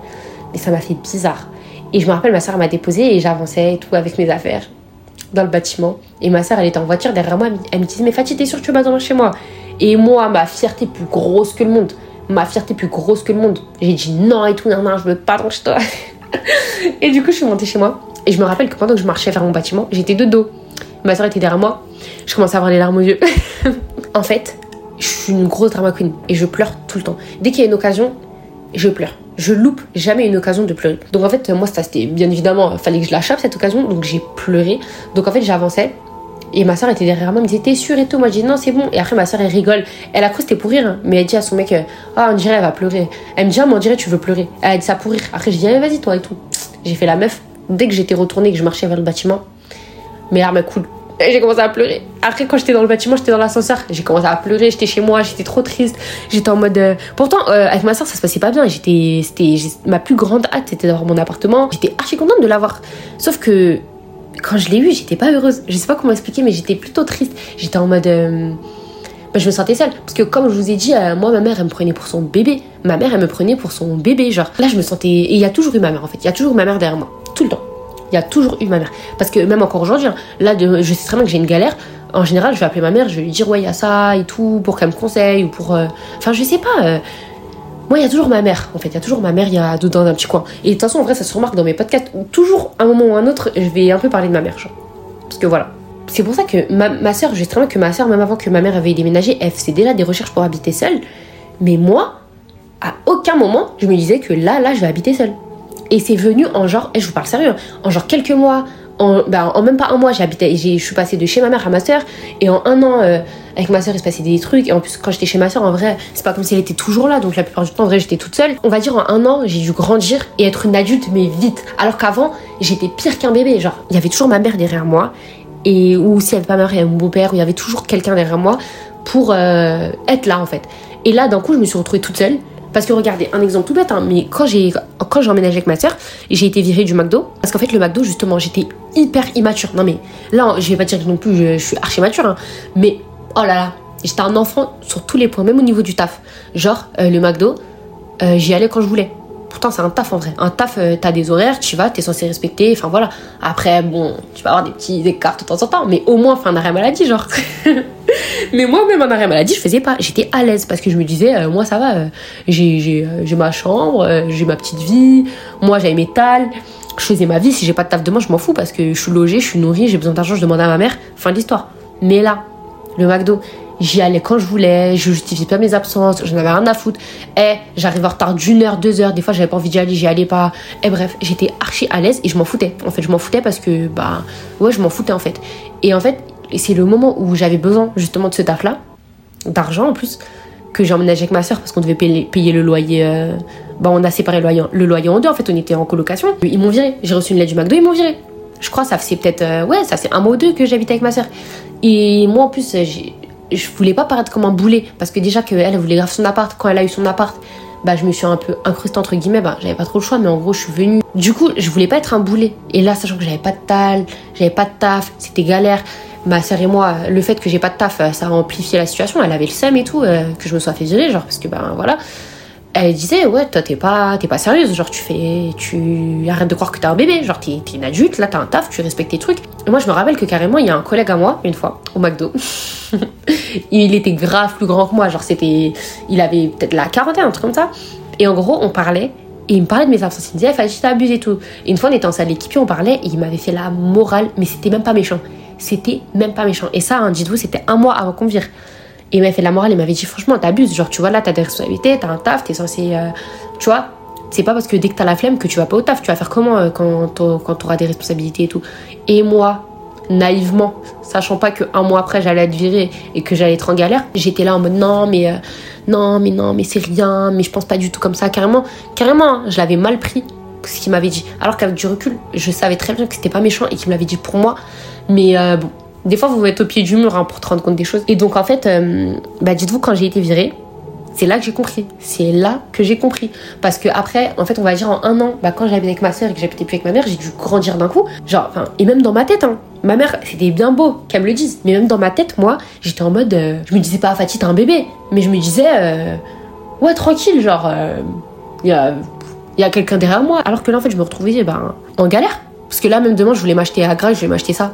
et ça m'a fait bizarre. Et je me rappelle, ma soeur m'a déposé et j'avançais et tout avec mes affaires dans le bâtiment. Et ma soeur, elle était en voiture derrière moi. Elle me disait Mais Fatih, t'es sûre que tu vas dormir chez moi? Et moi, ma fierté plus grosse que le monde. Ma fierté plus grosse que le monde. J'ai dit non et tout, non, non, je veux pas dormir chez toi. et du coup, je suis montée chez moi. Et je me rappelle que pendant que je marchais vers mon bâtiment, j'étais de dos. Ma soeur était derrière moi. Je commençais à avoir les larmes aux yeux. en fait, je suis une grosse drama queen et je pleure tout le temps. Dès qu'il y a une occasion, je pleure je loupe jamais une occasion de pleurer. Donc en fait, moi, c'était bien évidemment, fallait que je la cette occasion, donc j'ai pleuré. Donc en fait, j'avançais. Et ma soeur était derrière moi, elle me disait T'es sûre et tout Moi je dis Non, c'est bon. Et après, ma soeur elle rigole. Elle a cru que c'était pour rire, hein. mais elle dit à son mec Ah, on dirait elle va pleurer. Elle me dit Ah, mais on dirait tu veux pleurer. Elle a dit ça pour rire. Après, je dis ah, Vas-y, toi et tout. J'ai fait la meuf. Dès que j'étais retournée et que je marchais vers le bâtiment, mes larmes coulent. Et j'ai commencé à pleurer. Après, quand j'étais dans le bâtiment, j'étais dans l'ascenseur. J'ai commencé à pleurer. J'étais chez moi. J'étais trop triste. J'étais en mode. Euh, pourtant, euh, avec ma soeur, ça se passait pas bien. J'étais, c'était ma plus grande hâte, c'était d'avoir mon appartement. J'étais archi contente de l'avoir. Sauf que quand je l'ai eu, j'étais pas heureuse. Je sais pas comment expliquer, mais j'étais plutôt triste. J'étais en mode. Euh, bah, je me sentais seule. Parce que comme je vous ai dit, moi, ma mère, elle me prenait pour son bébé. Ma mère, elle me prenait pour son bébé. Genre, là, je me sentais. Et il y a toujours eu ma mère, en fait. Il y a toujours eu ma mère derrière moi. Tout le temps il y a toujours eu ma mère. Parce que même encore aujourd'hui, hein, là, de, je sais très bien que j'ai une galère. En général, je vais appeler ma mère, je vais lui dire, ouais, il y a ça et tout, pour qu'elle me conseille, ou pour. Euh, enfin, je sais pas. Euh, moi, il y a toujours ma mère, en fait. Il y a toujours ma mère, il y a dans un petit coin. Et de toute façon, en vrai, ça se remarque dans mes podcasts. Toujours, un moment ou un autre, je vais un peu parler de ma mère. Parce que voilà. C'est pour ça que ma, ma soeur, je sais très bien que ma soeur, même avant que ma mère avait déménagé, elle faisait déjà des recherches pour habiter seule. Mais moi, à aucun moment, je me disais que là, là, je vais habiter seule. Et c'est venu en genre, et je vous parle sérieux, en genre quelques mois, en, bah, en même pas un mois, j'habitais, je suis passée de chez ma mère à ma soeur, et en un an, euh, avec ma soeur, il se passait des trucs, et en plus, quand j'étais chez ma soeur, en vrai, c'est pas comme si elle était toujours là, donc la plupart du temps, en vrai, j'étais toute seule. On va dire, en un an, j'ai dû grandir et être une adulte, mais vite. Alors qu'avant, j'étais pire qu'un bébé, genre, il y avait toujours ma mère derrière moi, et ou si elle avait pas ma mère, il y avait mon beau-père, il y avait toujours quelqu'un derrière moi pour euh, être là, en fait. Et là, d'un coup, je me suis retrouvée toute seule. Parce que regardez, un exemple tout bête, hein, mais quand j'ai emménagé avec ma soeur, j'ai été virée du McDo. Parce qu'en fait, le McDo, justement, j'étais hyper immature. Non, mais là, je vais pas dire non plus, je, suis archi mature, hein, mais oh là là, j'étais un enfant sur tous les points, même au niveau du taf. Genre, euh, le McDo, euh, j'y allais quand je voulais. Pourtant, c'est un taf en vrai. Un taf, euh, t'as des horaires, tu vas, t'es censé respecter. Enfin voilà. Après, bon, tu vas avoir des petits écarts de temps en temps, mais au moins, fin d'arrêt maladie, genre. mais moi, même en arrêt maladie, je faisais pas. J'étais à l'aise parce que je me disais, euh, moi, ça va. Euh, j'ai ma chambre, j'ai ma petite vie. Moi, j'avais mes tales. Je faisais ma vie. Si j'ai pas de taf demain, je m'en fous parce que je suis logée, je suis nourrie, j'ai besoin d'argent, je demande à ma mère. Fin de l'histoire. Mais là, le McDo, J'y allais quand je voulais, je justifiais pas mes absences, je n'avais rien à foutre. Et j'arrivais en retard d'une heure, deux heures, des fois j'avais pas envie d'y aller, j'y allais pas. Et bref, j'étais archi à l'aise et je m'en foutais. En fait, je m'en foutais parce que, bah, ouais, je m'en foutais en fait. Et en fait, c'est le moment où j'avais besoin justement de ce taf-là, d'argent en plus, que j'ai emménagé avec ma soeur parce qu'on devait payer, le loyer. Euh, bah, on a séparé le loyer, le loyer en deux en fait, on était en colocation. Ils m'ont viré. J'ai reçu une lettre du McDo, ils m'ont viré. Je crois ça c'est peut-être, euh, ouais, ça c'est un mois ou deux que j'habitais avec ma soeur. Et moi en plus, je voulais pas paraître comme un boulet parce que déjà qu'elle elle voulait grave son appart quand elle a eu son appart bah je me suis un peu incrustée entre guillemets, bah j'avais pas trop le choix, mais en gros je suis venue. Du coup, je voulais pas être un boulet. Et là, sachant que j'avais pas de tal, j'avais pas de taf, c'était galère. Ma sœur et moi, le fait que j'ai pas de taf, ça a amplifié la situation. Elle avait le seum et tout, euh, que je me sois fait virer, genre parce que ben voilà. Elle disait ouais toi t'es pas t'es pas sérieuse genre tu fais tu arrêtes de croire que t'es un bébé genre t'es es une adulte là t'as un taf tu respectes tes trucs et moi je me rappelle que carrément il y a un collègue à moi une fois au McDo il était grave plus grand que moi genre c'était il avait peut-être la quarantaine un truc comme ça et en gros on parlait et il me parlait de mes absences. Il me disait, Fadi, t'as et tout. Et une fois, on était en salle d'équipe, on parlait, il m'avait fait la morale, mais c'était même pas méchant. C'était même pas méchant. Et ça, hein, dites-vous, c'était un mois avant qu'on vire. Et il m'avait fait la morale, il m'avait dit, franchement, t'abuses. Genre, tu vois, là, t'as des responsabilités, t'as un taf, t'es censé. Euh, tu vois, c'est pas parce que dès que t'as la flemme que tu vas pas au taf. Tu vas faire comment euh, quand t'auras des responsabilités et tout. Et moi, naïvement, sachant pas que un mois après j'allais être virée et que j'allais être en galère, j'étais là en mode non mais euh, non mais non mais c'est rien, mais je pense pas du tout comme ça carrément, carrément, hein, je l'avais mal pris ce qu'il m'avait dit. Alors qu'avec du recul, je savais très bien que c'était pas méchant et qu'il me l'avait dit pour moi, mais euh, bon, des fois vous vous êtes au pied du mur hein, pour te rendre compte des choses. Et donc en fait, euh, bah dites-vous quand j'ai été virée, c'est là que j'ai compris. C'est là que j'ai compris. Parce que après, en fait, on va dire en un an, bah, quand j'habitais avec ma soeur et que j'habitais plus avec ma mère, j'ai dû grandir d'un coup. Genre, et même dans ma tête, hein. Ma mère, c'était bien beau qu'elle me le dise. Mais même dans ma tête, moi, j'étais en mode. Euh, je me disais pas, Fatih, t'as un bébé. Mais je me disais, euh, ouais, tranquille, genre, il y a, a quelqu'un derrière moi. Alors que là, en fait, je me retrouvais ben, en galère. Parce que là, même demain, je voulais m'acheter à Grasse, je voulais m'acheter ça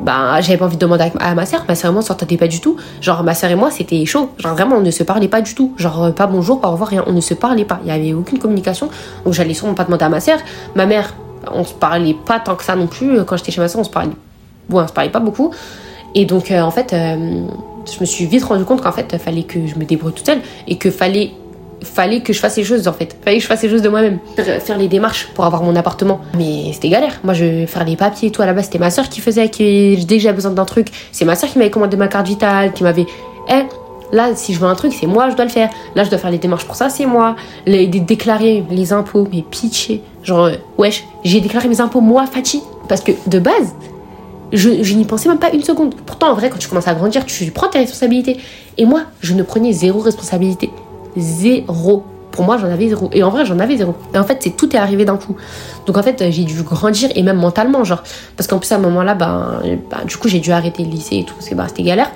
bah j'avais pas envie de demander à ma sœur. Ma sœur et moi on s'entendait pas du tout. Genre ma sœur et moi c'était chaud. Genre vraiment on ne se parlait pas du tout. Genre euh, pas bonjour pas au revoir rien. On ne se parlait pas. Il y avait aucune communication. Donc j'allais sûrement pas demander à ma sœur. Ma mère on se parlait pas tant que ça non plus. Quand j'étais chez ma sœur on se parlait bon on se parlait pas beaucoup. Et donc euh, en fait euh, je me suis vite rendu compte qu'en fait fallait que je me débrouille toute seule et que fallait fallait que je fasse les choses en fait. Fallait que je fasse les choses de moi-même. Faire les démarches pour avoir mon appartement. Mais c'était galère. Moi, je faire les papiers et tout. À la base, c'était ma soeur qui faisait. Qui, dès que j'avais besoin d'un truc, c'est ma soeur qui m'avait commandé ma carte vitale, qui m'avait. Eh, là, si je veux un truc, c'est moi, je dois le faire. Là, je dois faire les démarches pour ça, c'est moi. Les, déclarer les impôts, mais pitché. Genre, euh, wesh, j'ai déclaré mes impôts, moi, Fatih. Parce que de base, je, je n'y pensais même pas une seconde. Pourtant, en vrai, quand tu commences à grandir, tu prends tes responsabilités. Et moi, je ne prenais zéro responsabilité zéro. Pour moi, j'en avais zéro. Et en vrai, j'en avais zéro. Et en fait, c'est tout est arrivé d'un coup. Donc en fait, j'ai dû grandir et même mentalement, genre. Parce qu'en plus, à un moment-là, ben du coup, j'ai dû arrêter le lycée et tout, que bah, c'était galère.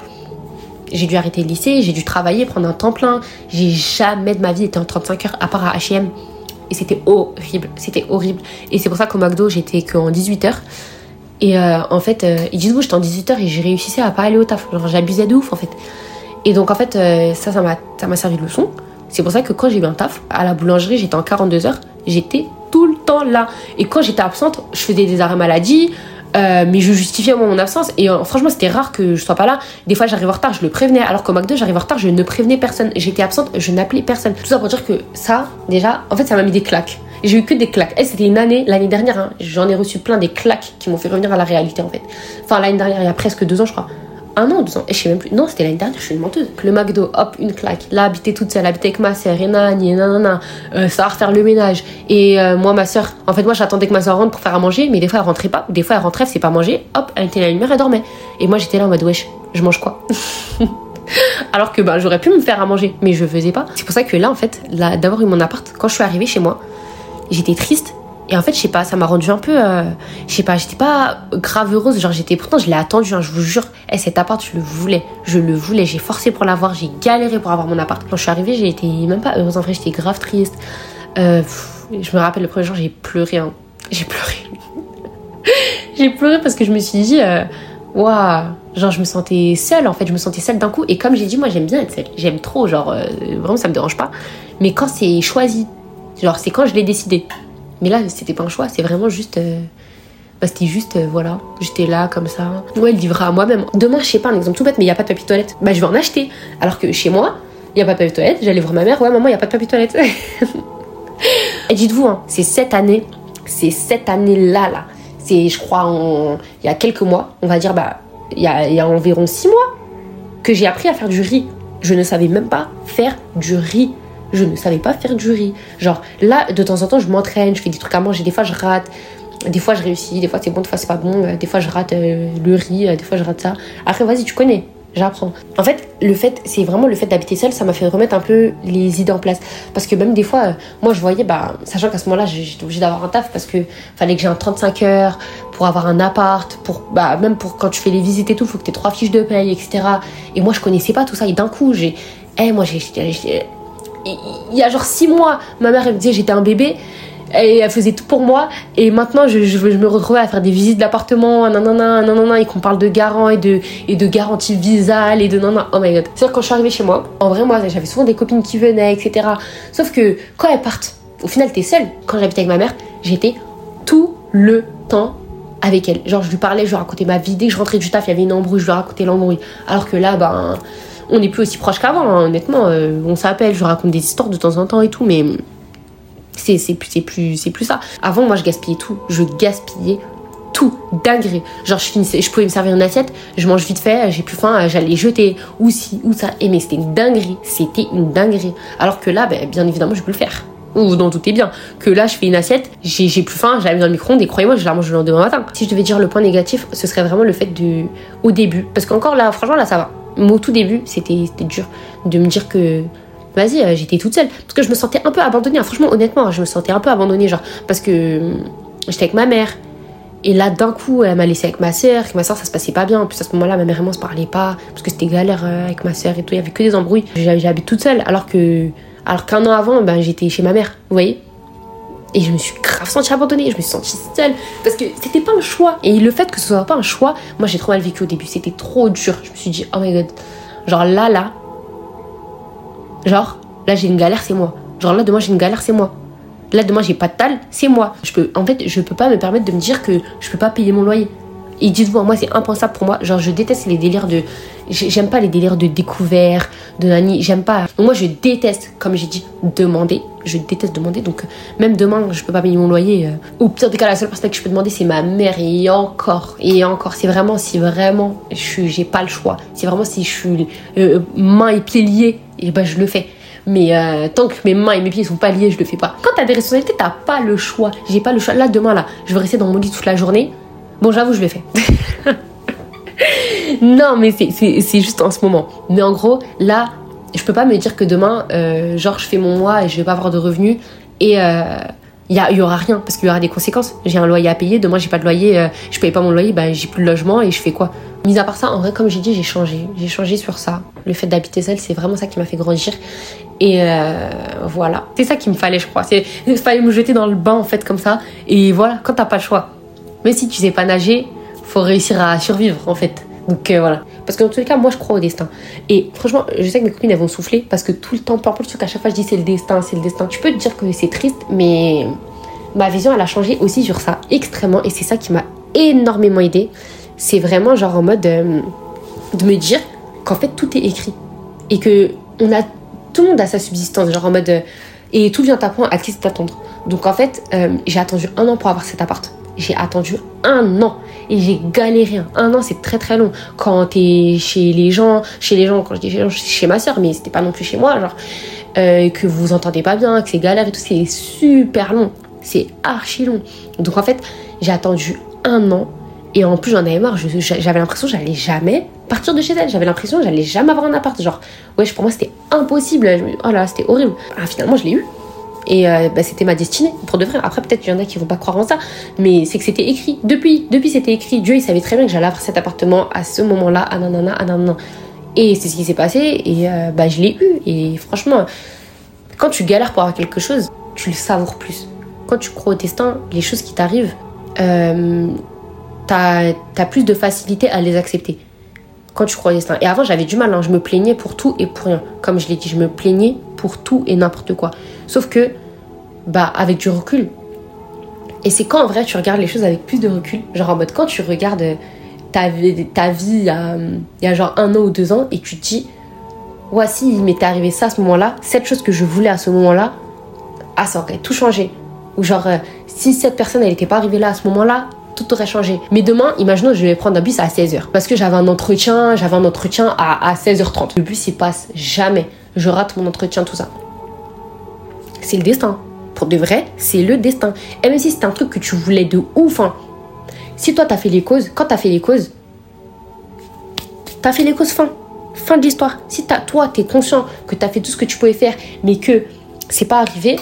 J'ai dû arrêter le lycée, j'ai dû travailler, prendre un temps plein. J'ai jamais de ma vie été en 35 heures, à part à HM. Et c'était horrible, c'était horrible. Et c'est pour ça qu'au McDo, j'étais qu'en 18 heures. Et euh, en fait, euh, ils disent, j'étais en 18 heures et j'ai réussi à pas aller au taf. Genre, j'abusais de ouf, en fait. Et donc, en fait, euh, ça, ça m'a servi de leçon. C'est pour ça que quand j'ai eu un taf, à la boulangerie, j'étais en 42 heures, j'étais tout le temps là. Et quand j'étais absente, je faisais des arrêts maladie, euh, mais je justifiais mon absence. Et euh, franchement, c'était rare que je sois pas là. Des fois, j'arrive en retard, je le prévenais. Alors qu'au McDo, j'arrive en retard, je ne prévenais personne. J'étais absente, je n'appelais personne. Tout ça pour dire que ça, déjà, en fait, ça m'a mis des claques. J'ai eu que des claques. Et c'était une année, l'année dernière, hein, j'en ai reçu plein des claques qui m'ont fait revenir à la réalité en fait. Enfin, l'année dernière, il y a presque deux ans, je crois un an, deux ans, et je sais même plus. Non, c'était l'année dernière, je suis une menteuse. Le McDo, hop, une claque. Là, habiter toute seule, habiter avec ma sœur, et nanani, nanana, euh, savoir faire le ménage. Et euh, moi, ma sœur, en fait, moi, j'attendais que ma sœur rentre pour faire à manger, mais des fois, elle rentrait pas. Des fois, elle rentrait, c'est pas manger, hop, elle était la lumière, elle dormait. Et moi, j'étais là en mode, wesh, je mange quoi? Alors que bah, j'aurais pu me faire à manger, mais je faisais pas. C'est pour ça que là, en fait, d'avoir eu mon appart, quand je suis arrivée chez moi, j'étais triste et en fait, je sais pas, ça m'a rendu un peu. Euh, je sais pas, j'étais pas grave heureuse. Genre, j'étais. Pourtant, je l'ai attendu, hein, je vous jure. Et eh, cet appart, je le voulais. Je le voulais. J'ai forcé pour l'avoir. J'ai galéré pour avoir mon appart. Quand je suis arrivée, j'ai été même pas heureuse. En vrai, j'étais grave triste. Euh, je me rappelle le premier jour, j'ai pleuré. Hein. J'ai pleuré. j'ai pleuré parce que je me suis dit. Euh, waouh, genre je me sentais seule en fait, je me sentais seule d'un coup. Et comme j'ai dit, moi j'aime bien être seule, j'aime trop, genre vraiment ça me dérange pas. Mais quand c'est choisi, genre c'est quand je l'ai décidé. Mais là, c'était pas un choix, c'est vraiment juste. Euh, bah, c'était juste, euh, voilà, j'étais là comme ça. Ouais, le livrer à moi-même. Demain, je sais pas, un exemple tout bête, mais il y a pas de papier toilette. Bah, je vais en acheter. Alors que chez moi, il y a pas de papier toilette. J'allais voir ma mère, ouais, maman, il y a pas de papier toilette. Et dites-vous, hein, c'est cette année, c'est cette année-là, là. C'est, je crois, il y a quelques mois, on va dire, bah, il y a, y a environ six mois que j'ai appris à faire du riz. Je ne savais même pas faire du riz je ne savais pas faire du riz. Genre là, de temps en temps, je m'entraîne, je fais des trucs à manger, des fois je rate, des fois je réussis, des fois c'est bon, des fois c'est pas bon, euh, des fois je rate euh, le riz, euh, des fois je rate ça. Après, vas-y, tu connais. j'apprends. En fait, le fait, c'est vraiment le fait d'habiter seule, ça m'a fait remettre un peu les idées en place. Parce que même des fois, moi je voyais, bah, sachant qu'à ce moment-là, j'étais obligée d'avoir un taf parce que fallait que j'ai un 35 heures pour avoir un appart, pour, bah, même pour quand tu fais les visites et tout, faut que tu aies trois fiches de paye, etc. Et moi je connaissais pas tout ça. Et d'un coup, j'ai, eh, moi j'ai, il y a genre six mois, ma mère elle me disait j'étais un bébé. Et elle faisait tout pour moi. Et maintenant je, je, me retrouvais à faire des visites d'appartement nanana nanana et qu'on parle de garant et de et de garantie visale et de nanana. Oh my god. C'est à dire quand je suis arrivée chez moi en vrai moi j'avais souvent des copines qui venaient etc sauf que quand elles partent au final t'es seule. Quand j'habitais avec ma mère j'étais tout le temps avec elle. Genre je lui parlais je lui racontais ma vie. Dès que je rentrais du taf il y avait une embrouille je lui racontais l'embrouille. Alors que là ben on n'est plus aussi proche qu'avant hein, honnêtement euh, on s'appelle je raconte des histoires de temps en temps et tout mais c'est plus, plus, plus ça. Avant, moi, je gaspillais tout. Je gaspillais tout, dinguerie. Genre, je pouvais me servir une assiette, je mange vite fait, j'ai plus faim, j'allais jeter, ou si, ou ça. Et mais c'était une dinguerie, c'était une dinguerie. Alors que là, ben, bien évidemment, je peux le faire. Ou dans tout est bien. Que là, je fais une assiette, j'ai plus faim, je la dans le micro-ondes et croyez-moi, je la mange le lendemain matin. Si je devais dire le point négatif, ce serait vraiment le fait du. au début. Parce qu'encore là, franchement, là, ça va. Au tout début, c'était dur de me dire que vas-y, euh, j'étais toute seule. Parce que je me sentais un peu abandonnée. Hein. Franchement, honnêtement, je me sentais un peu abandonnée. Genre, parce que euh, j'étais avec ma mère. Et là, d'un coup, elle m'a laissé avec ma soeur. Avec ma soeur, ça se passait pas bien. En plus, à ce moment-là, ma mère et moi, on se parlait pas. Parce que c'était galère euh, avec ma soeur et tout. Il y avait que des embrouilles. J'habite toute seule. Alors que. Alors qu'un an avant, ben, j'étais chez ma mère. Vous voyez et je me suis grave sentie abandonnée, je me suis sentie seule. Parce que c'était pas un choix. Et le fait que ce soit pas un choix, moi j'ai trop mal vécu au début. C'était trop dur. Je me suis dit, oh my god. Genre là, là, Genre, là j'ai une galère, c'est moi. Genre là demain j'ai une galère, c'est moi. Là demain j'ai pas de tal, c'est moi. Je peux, en fait, je peux pas me permettre de me dire que je peux pas payer mon loyer. Et dites-moi, moi c'est impensable pour moi. Genre je déteste les délires de, j'aime pas les délires de découvert, de nani. J'aime pas. Moi je déteste, comme j'ai dit, demander. Je déteste demander. Donc même demain je peux pas payer mon loyer. Euh. Au pire des cas, la seule personne que je peux demander c'est ma mère. Et encore, et encore, c'est vraiment si vraiment j'ai pas le choix. C'est vraiment si je suis euh, main et pieds liés et ben je le fais. Mais euh, tant que mes mains et mes pieds sont pas liés, je le fais pas. Quand t'as des responsabilités, t'as pas le choix. J'ai pas le choix. Là, demain, là, je vais rester dans mon lit toute la journée. Bon, j'avoue, je le fais. non, mais c'est juste en ce moment. Mais en gros, là, je peux pas me dire que demain, euh, genre, je fais mon mois et je vais pas avoir de revenus. Et euh, il y, y, aura rien parce qu'il y aura des conséquences. J'ai un loyer à payer, demain j'ai pas de loyer, euh, je paye pas mon loyer, bah, j'ai plus de logement et je fais quoi? Mis à part ça, en vrai, comme j'ai dit, j'ai changé. J'ai changé sur ça. Le fait d'habiter seule, c'est vraiment ça qui m'a fait grandir. Et euh, voilà, c'est ça qu'il me fallait, je crois. Il fallait me jeter dans le bain en fait comme ça. Et voilà, quand t'as pas le choix. Mais si tu sais pas nager, faut réussir à survivre en fait. Donc euh, voilà. Parce que dans tous les cas, moi je crois au destin. Et franchement, je sais que mes copines elles vont souffler parce que tout le temps, peu importe ce qu'à chaque fois je dis c'est le destin, c'est le destin. Tu peux te dire que c'est triste, mais ma vision elle a changé aussi sur ça extrêmement. Et c'est ça qui m'a énormément aidé. C'est vraiment genre en mode euh, de me dire qu'en fait tout est écrit. Et que on a tout le monde a sa subsistance, genre en mode euh, et tout vient t'apprendre à qui t'attendre. Donc en fait, j'ai attendu un an pour avoir cet appart. J'ai attendu un an et j'ai galéré. Un an, c'est très très long. Quand t'es chez les gens, chez les gens, quand je dis chez les gens, chez ma soeur, mais c'était pas non plus chez moi, genre, euh, que vous entendez pas bien, que c'est galère et tout, c'est super long. C'est archi long. Donc en fait, j'ai attendu un an et en plus j'en avais marre. J'avais l'impression que j'allais jamais partir de chez elle. J'avais l'impression que j'allais jamais avoir un appart. Genre, ouais, pour moi c'était impossible. Oh là, c'était horrible. Ah, finalement, je l'ai eu. Et euh, bah, c'était ma destinée, pour de vrai. Après, peut-être qu'il y en a qui vont pas croire en ça, mais c'est que c'était écrit. Depuis, depuis c'était écrit. Dieu, il savait très bien que j'allais avoir cet appartement à ce moment-là, ah nanana, ah nanana. Et c'est ce qui s'est passé, et euh, bah, je l'ai eu. Et franchement, quand tu galères pour avoir quelque chose, tu le savoures plus. Quand tu crois au destin, les choses qui t'arrivent, euh, t'as as plus de facilité à les accepter quand tu crois au destin. Et avant, j'avais du mal, hein. je me plaignais pour tout et pour rien. Comme je l'ai dit, je me plaignais pour tout et n'importe quoi. Sauf que, bah, avec du recul. Et c'est quand en vrai tu regardes les choses avec plus de recul? Genre en mode quand tu regardes ta vie, ta vie il, y a, genre un an ou deux ans et tu te dis, voici, il m'était arrivé ça à ce moment-là, cette chose que je voulais à ce moment-là, ah, ça aurait tout changé. Ou genre, euh, si cette personne, elle n'était pas arrivée là à ce moment-là, tout aurait changé. Mais demain, imaginons, je vais prendre un bus à 16h. Parce que j'avais un entretien, j'avais un entretien à, à 16h30. Le bus, il passe jamais. Je rate mon entretien, tout ça. C'est le destin. Pour de vrai, c'est le destin. Et même si c'est un truc que tu voulais de ouf, hein, si toi t'as fait les causes, quand t'as fait les causes, t'as fait les causes fin. fin de l'histoire. Si as, toi, tu es conscient que tu as fait tout ce que tu pouvais faire, mais que c'est pas arrivé,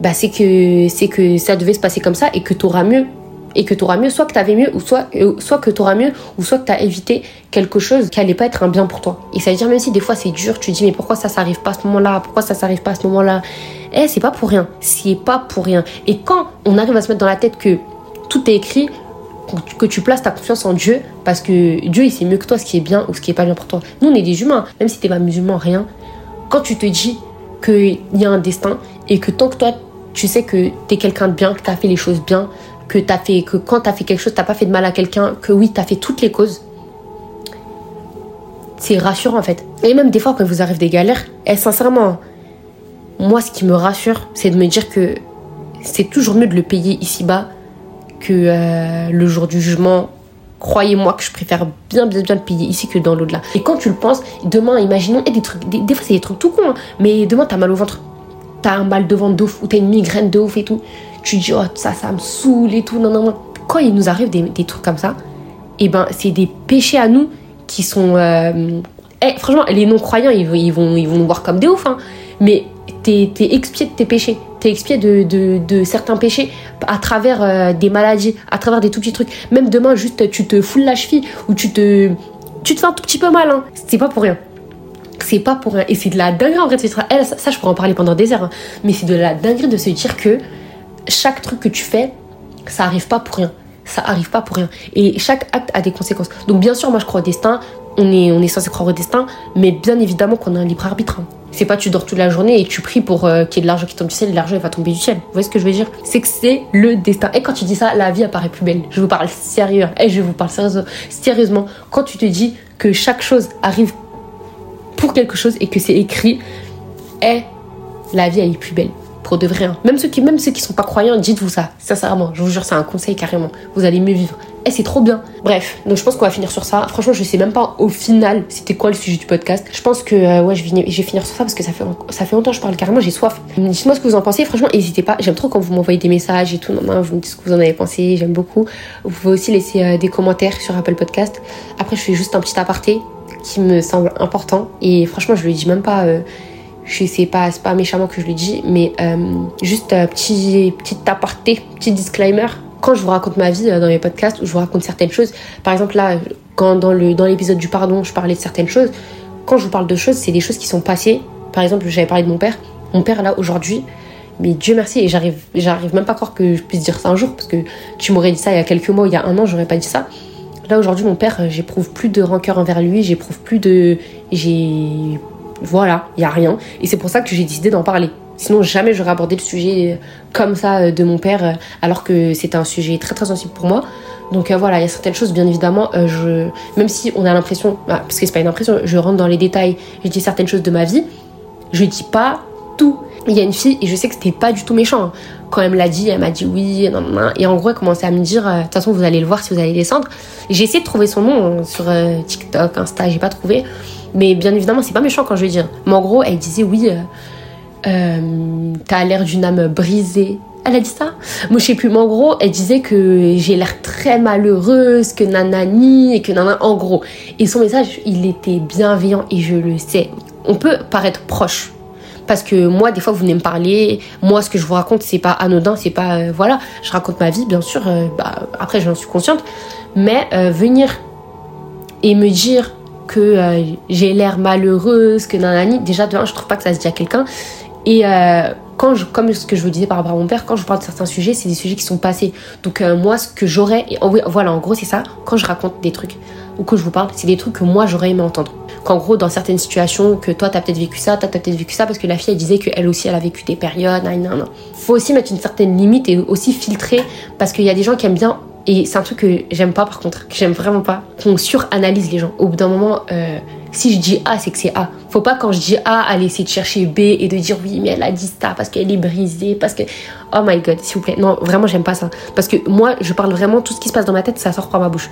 bah c'est que, c'est que ça devait se passer comme ça et que tu auras mieux et que tu auras mieux, soit que tu avais mieux, ou soit, euh, soit que tu auras mieux, ou soit que tu as évité quelque chose qui allait pas être un bien pour toi. Et ça veut dire, même si des fois c'est dur, tu te dis, mais pourquoi ça s'arrive pas à ce moment-là? Pourquoi ça s'arrive pas à ce moment-là? Eh, c'est pas pour rien. C'est pas pour rien. Et quand on arrive à se mettre dans la tête que tout est écrit, que tu places ta confiance en Dieu, parce que Dieu, il sait mieux que toi ce qui est bien ou ce qui est pas bien pour toi. Nous, on est des humains, même si t'es pas musulman, rien. Quand tu te dis qu'il y a un destin et que tant que toi, tu sais que tu es quelqu'un de bien, que tu as fait les choses bien, que as fait, que quand tu as fait quelque chose, t'as pas fait de mal à quelqu'un, que oui, tu as fait toutes les causes. C'est rassurant en fait. Et même des fois quand vous arrive des galères, et eh, sincèrement, moi ce qui me rassure, c'est de me dire que c'est toujours mieux de le payer ici-bas que euh, le jour du jugement. Croyez-moi que je préfère bien bien bien le payer ici que dans l'au-delà. Et quand tu le penses, demain, imaginons, et des trucs, des, fois c'est des trucs tout con, hein, mais demain t'as mal au ventre, t'as un mal de ventre de ouf, ou t'as une migraine de ouf et tout tu dis, oh, ça, ça me saoule et tout. Non, non, non. Quand il nous arrive des, des trucs comme ça, et eh ben, c'est des péchés à nous qui sont. Euh, eh, franchement, les non-croyants, ils, ils, vont, ils vont nous voir comme des oufs. Hein. Mais t'es es expié de tes péchés. T'es expié de, de, certains péchés à travers euh, des maladies, à travers des tout petits trucs. Même demain, juste, tu te foules la cheville ou tu te. Tu te fais un tout petit peu mal. Hein. C'est pas pour rien c'est pas pour rien. Et c'est de la dinguerie en vrai ça, ça, je pourrais en parler pendant des heures. Hein. Mais c'est de la dinguerie de se dire que chaque truc que tu fais, ça arrive pas pour rien. Ça arrive pas pour rien. Et chaque acte a des conséquences. Donc bien sûr, moi je crois au destin. On est, on est censé croire au destin, mais bien évidemment qu'on a un libre arbitre. Hein. C'est pas tu dors toute la journée et tu pries pour euh, qu'il y ait de l'argent qui tombe du ciel et l'argent va tomber du ciel. Vous voyez ce que je veux dire? C'est que c'est le destin. Et quand tu dis ça, la vie apparaît plus belle. Je vous parle sérieux. Et je vous parle sérieusement. Quand tu te dis que chaque chose arrive pour quelque chose et que c'est écrit, et la vie elle est plus belle de vrai. Hein. Même, ceux qui, même ceux qui sont pas croyants, dites-vous ça, sincèrement. Je vous jure, c'est un conseil carrément. Vous allez mieux vivre. Et eh, c'est trop bien. Bref, donc je pense qu'on va finir sur ça. Franchement, je sais même pas au final c'était quoi le sujet du podcast. Je pense que euh, ouais, je vais, je vais finir sur ça parce que ça fait, ça fait longtemps que je parle carrément, j'ai soif. Dites-moi ce que vous en pensez. Franchement, n'hésitez pas. J'aime trop quand vous m'envoyez des messages et tout. Non, non, vous me dites ce que vous en avez pensé. J'aime beaucoup. Vous pouvez aussi laisser euh, des commentaires sur Apple Podcast. Après, je fais juste un petit aparté qui me semble important. Et franchement, je le dis même pas. Euh, je sais pas, c'est pas méchamment que je le dis, mais euh, juste un petit, petit aparté, petit disclaimer. Quand je vous raconte ma vie euh, dans mes podcasts, où je vous raconte certaines choses, par exemple là, quand dans le dans l'épisode du pardon, je parlais de certaines choses, quand je vous parle de choses, c'est des choses qui sont passées. Par exemple, j'avais parlé de mon père. Mon père là aujourd'hui, mais Dieu merci, et j'arrive, j'arrive même pas à croire que je puisse dire ça un jour, parce que tu m'aurais dit ça il y a quelques mois, il y a un an, j'aurais pas dit ça. Là aujourd'hui, mon père, euh, j'éprouve plus de rancœur envers lui, j'éprouve plus de, j'ai voilà, il y a rien. Et c'est pour ça que j'ai décidé d'en parler. Sinon, jamais j'aurais abordé le sujet euh, comme ça euh, de mon père, euh, alors que c'était un sujet très très sensible pour moi. Donc voilà, il y a certaines choses, bien évidemment, je, même si on a l'impression, bah, parce que c'est pas une impression, je rentre dans les détails, je dis certaines choses de ma vie, je dis pas tout. Il y a une fille, et je sais que c'était pas du tout méchant. Hein. Quand elle me l'a dit, elle m'a dit oui, et en gros, elle commençait à me dire, de toute façon, vous allez le voir si vous allez descendre. J'ai essayé de trouver son nom hein, sur TikTok, Insta, j'ai pas trouvé. Mais bien évidemment, c'est pas méchant quand je vais dire. Mais en gros, elle disait oui, euh, euh, t'as l'air d'une âme brisée. Elle a dit ça Moi, je sais plus. Mais en gros, elle disait que j'ai l'air très malheureuse, que nanani, et que nana. En gros. Et son message, il était bienveillant et je le sais. On peut paraître proche. Parce que moi, des fois, vous venez me parler. Moi, ce que je vous raconte, c'est pas anodin, c'est pas. Euh, voilà, je raconte ma vie, bien sûr. bah, après, j'en suis consciente. Mais venir et me dire que euh, j'ai l'air malheureuse, que nanani. Déjà, de un, je trouve pas que ça se dit à quelqu'un. Et euh, quand je, comme ce que je vous disais par rapport à mon père, quand je parle de certains sujets, c'est des sujets qui sont passés. Donc euh, moi, ce que j'aurais, voilà, en gros, c'est ça. Quand je raconte des trucs ou que je vous parle, c'est des trucs que moi j'aurais aimé entendre. Qu'en gros, dans certaines situations, que toi t'as peut-être vécu ça, toi t'as peut-être vécu ça, parce que la fille elle disait qu'elle aussi elle a vécu des périodes, non. Faut aussi mettre une certaine limite et aussi filtrer, parce qu'il y a des gens qui aiment bien et c'est un truc que j'aime pas par contre, que j'aime vraiment pas, qu'on suranalyse les gens. Au bout d'un moment, euh, si je dis A, c'est que c'est A. Faut pas quand je dis A aller essayer de chercher B et de dire oui, mais elle a dit ça parce qu'elle est brisée, parce que. Oh my god, s'il vous plaît. Non, vraiment, j'aime pas ça. Parce que moi, je parle vraiment, tout ce qui se passe dans ma tête, ça sort par ma bouche.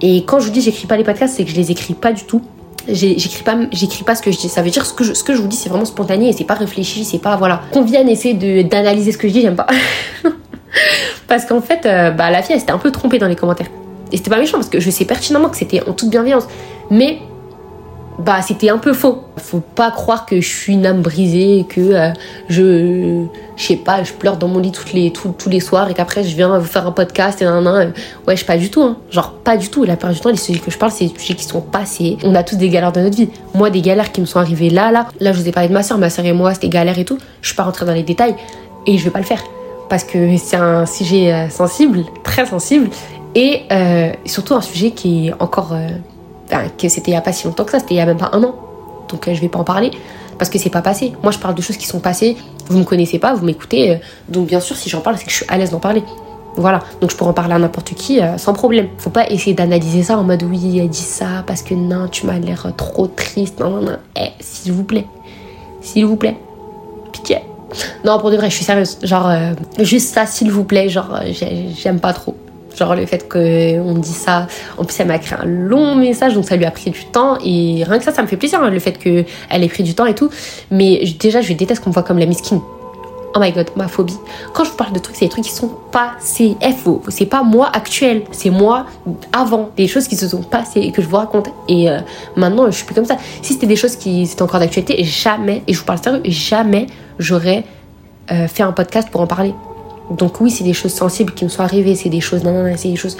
Et quand je vous dis j'écris pas les podcasts, c'est que je les écris pas du tout. J'écris pas, j'écris pas ce que je dis. Ça veut dire ce que je, ce que je vous dis, c'est vraiment spontané et c'est pas réfléchi, c'est pas voilà. Qu'on vienne essayer d'analyser ce que je dis, j'aime pas. parce qu'en fait, euh, bah, la fille, elle s'était un peu trompée dans les commentaires. Et c'était pas méchant parce que je sais pertinemment que c'était en toute bienveillance. Mais bah c'était un peu faux. Faut pas croire que je suis une âme brisée, que euh, je, je sais pas, je pleure dans mon lit les, tous les soirs et qu'après je viens vous faire un podcast et nan, nan. Ouais, je pas du tout, hein. genre pas du tout. La plupart du temps, les sujets que je parle, c'est des sujets qui sont passés. On a tous des galères dans notre vie. Moi, des galères qui me sont arrivées là, là. Là, je vous ai parlé de ma soeur, ma soeur et moi, c'était galère et tout. Je suis pas rentrée dans les détails et je vais pas le faire parce que c'est un sujet euh, sensible, très sensible et euh, surtout un sujet qui est encore que c'était il y a pas si longtemps que ça, c'était il y a même pas un an. Donc euh, je vais pas en parler parce que c'est pas passé. Moi je parle de choses qui sont passées, vous me connaissez pas, vous m'écoutez, euh, donc bien sûr si j'en parle c'est que je suis à l'aise d'en parler. Voilà, donc je pourrais en parler à n'importe qui euh, sans problème. Faut pas essayer d'analyser ça en mode oui, elle dit ça parce que non, tu m'as l'air trop triste. Non, non, non. Eh, s'il vous plaît. S'il vous plaît. Pitié. Non, pour de vrai, je suis sérieuse. Genre, juste ça, s'il vous plaît, genre, j'aime pas trop. Genre le fait qu'on me dit ça. En plus, elle m'a écrit un long message, donc ça lui a pris du temps. Et rien que ça, ça me fait plaisir, hein, le fait qu'elle ait pris du temps et tout. Mais déjà, je déteste qu'on me voit comme la miskine. Oh my god, ma phobie. Quand je vous parle de trucs, c'est des trucs qui sont passés. FO. C'est pas moi actuel, c'est moi avant. Des choses qui se sont passées et que je vous raconte. Et euh, maintenant, je suis plus comme ça. Si c'était des choses qui étaient encore d'actualité, jamais, et je vous parle sérieux, jamais j'aurais euh, fait un podcast pour en parler. Donc oui, c'est des choses sensibles qui me sont arrivées, c'est des choses... Non, non, non, c'est des choses...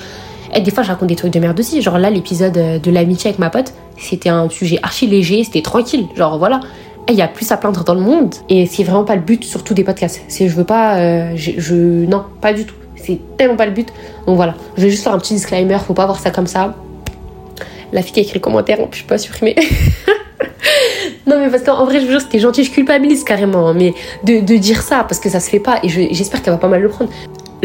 Et des fois, je raconte des trucs de merde aussi. Genre là, l'épisode euh, de l'amitié avec ma pote, c'était un sujet archi léger, c'était tranquille. Genre voilà. Il y a plus à plaindre dans le monde. Et c'est vraiment pas le but, surtout des podcasts. C'est je veux pas... Euh, je, Non, pas du tout. C'est tellement pas le but. Donc voilà. Je vais juste faire un petit disclaimer, faut pas voir ça comme ça. La fille qui a écrit le commentaire, je peux pas supprimer. Non, mais parce qu'en vrai, je vous jure, c'était gentil, je culpabilise carrément. Hein, mais de, dire ça, parce que ça se fait pas, et j'espère qu'elle va pas mal le prendre.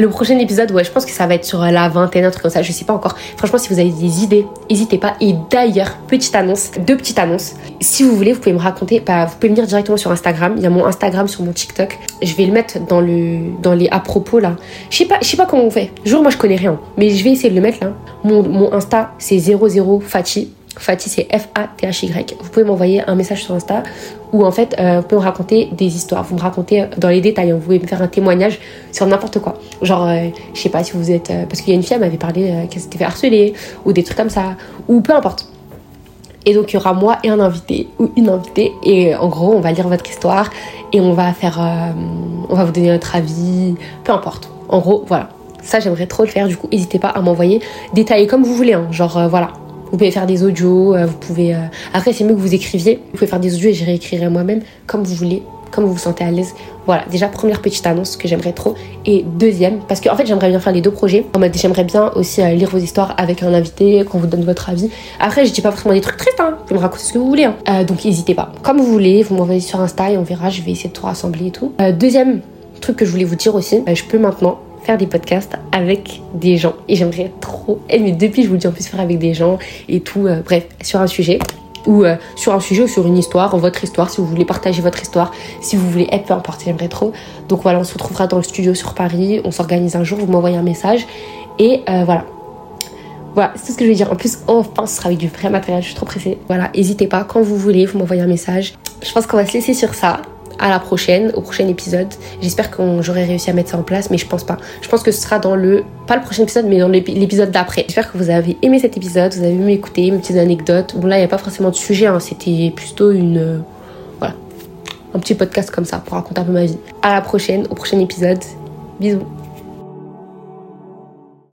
Le prochain épisode, ouais, je pense que ça va être sur la vingtaine, un truc comme ça, je sais pas encore. Franchement, si vous avez des idées, n'hésitez pas. Et d'ailleurs, petite annonce, deux petites annonces. Si vous voulez, vous pouvez me raconter, bah, vous pouvez venir directement sur Instagram. Il y a mon Instagram sur mon TikTok. Je vais le mettre dans le dans les à propos là. Je sais pas, je sais pas comment on fait. Jour, moi je connais rien, mais je vais essayer de le mettre là. Mon, mon Insta, c'est 00 Fati. Fatih, c'est F-A-T-H-Y. Vous pouvez m'envoyer un message sur Insta où en fait, euh, vous pouvez me raconter des histoires. Vous me racontez dans les détails. Vous pouvez me faire un témoignage sur n'importe quoi. Genre, euh, je sais pas si vous êtes. Euh, parce qu'il y a une fille, elle m'avait parlé qu'elle s'était fait harceler ou des trucs comme ça. Ou peu importe. Et donc, il y aura moi et un invité ou une invitée. Et en gros, on va lire votre histoire et on va faire. on va vous donner notre avis. Peu importe. En gros, voilà. Ça, j'aimerais trop le faire. Du coup, n'hésitez pas à m'envoyer. Détailler comme vous voulez. Hein. Genre, voilà vous pouvez faire des audios, euh, vous pouvez. Euh, après, c'est mieux que vous écriviez. Vous pouvez faire des audios et je réécrirai moi-même comme vous voulez, comme vous vous sentez à l'aise. Voilà, déjà première petite annonce que j'aimerais trop. Et deuxième, parce qu'en en fait j'aimerais bien faire les deux projets. En mode j'aimerais bien aussi euh, lire vos histoires avec un invité, qu'on vous donne votre avis. Après je dis pas forcément des trucs tristes, hein. vous pouvez me raconter ce que vous voulez. Hein. donc n'hésitez pas. Comme vous voulez, vous m'envoyez sur Insta et on verra, je vais essayer de tout rassembler et tout. deuxième truc que je voulais vous dire aussi, je peux maintenant faire des podcasts avec des gens. Et j'aimerais trop. Et mais depuis, je vous le dis en plus, faire avec des gens et tout. Euh, bref, sur un sujet. Ou euh, sur un sujet ou sur une histoire, votre histoire, si vous voulez partager votre histoire, si vous voulez être peu importe, j'aimerais trop. Donc voilà, on se retrouvera dans le studio sur Paris, on s'organise un jour, vous m'envoyez un message. Et euh, voilà. Voilà, c'est tout ce que je vais dire. En plus, enfin, ce sera avec du vrai matériel, je suis trop pressée. Voilà, n'hésitez pas, quand vous voulez, vous m'envoyez un message. Je pense qu'on va se laisser sur ça à la prochaine, au prochain épisode. J'espère que j'aurai réussi à mettre ça en place, mais je pense pas. Je pense que ce sera dans le, pas le prochain épisode, mais dans l'épisode d'après. J'espère que vous avez aimé cet épisode, vous avez aimé écouter mes petites anecdotes. Bon là, il n'y a pas forcément de sujet, hein. c'était plutôt une, voilà, un petit podcast comme ça pour raconter un peu ma vie. À la prochaine, au prochain épisode. Bisous.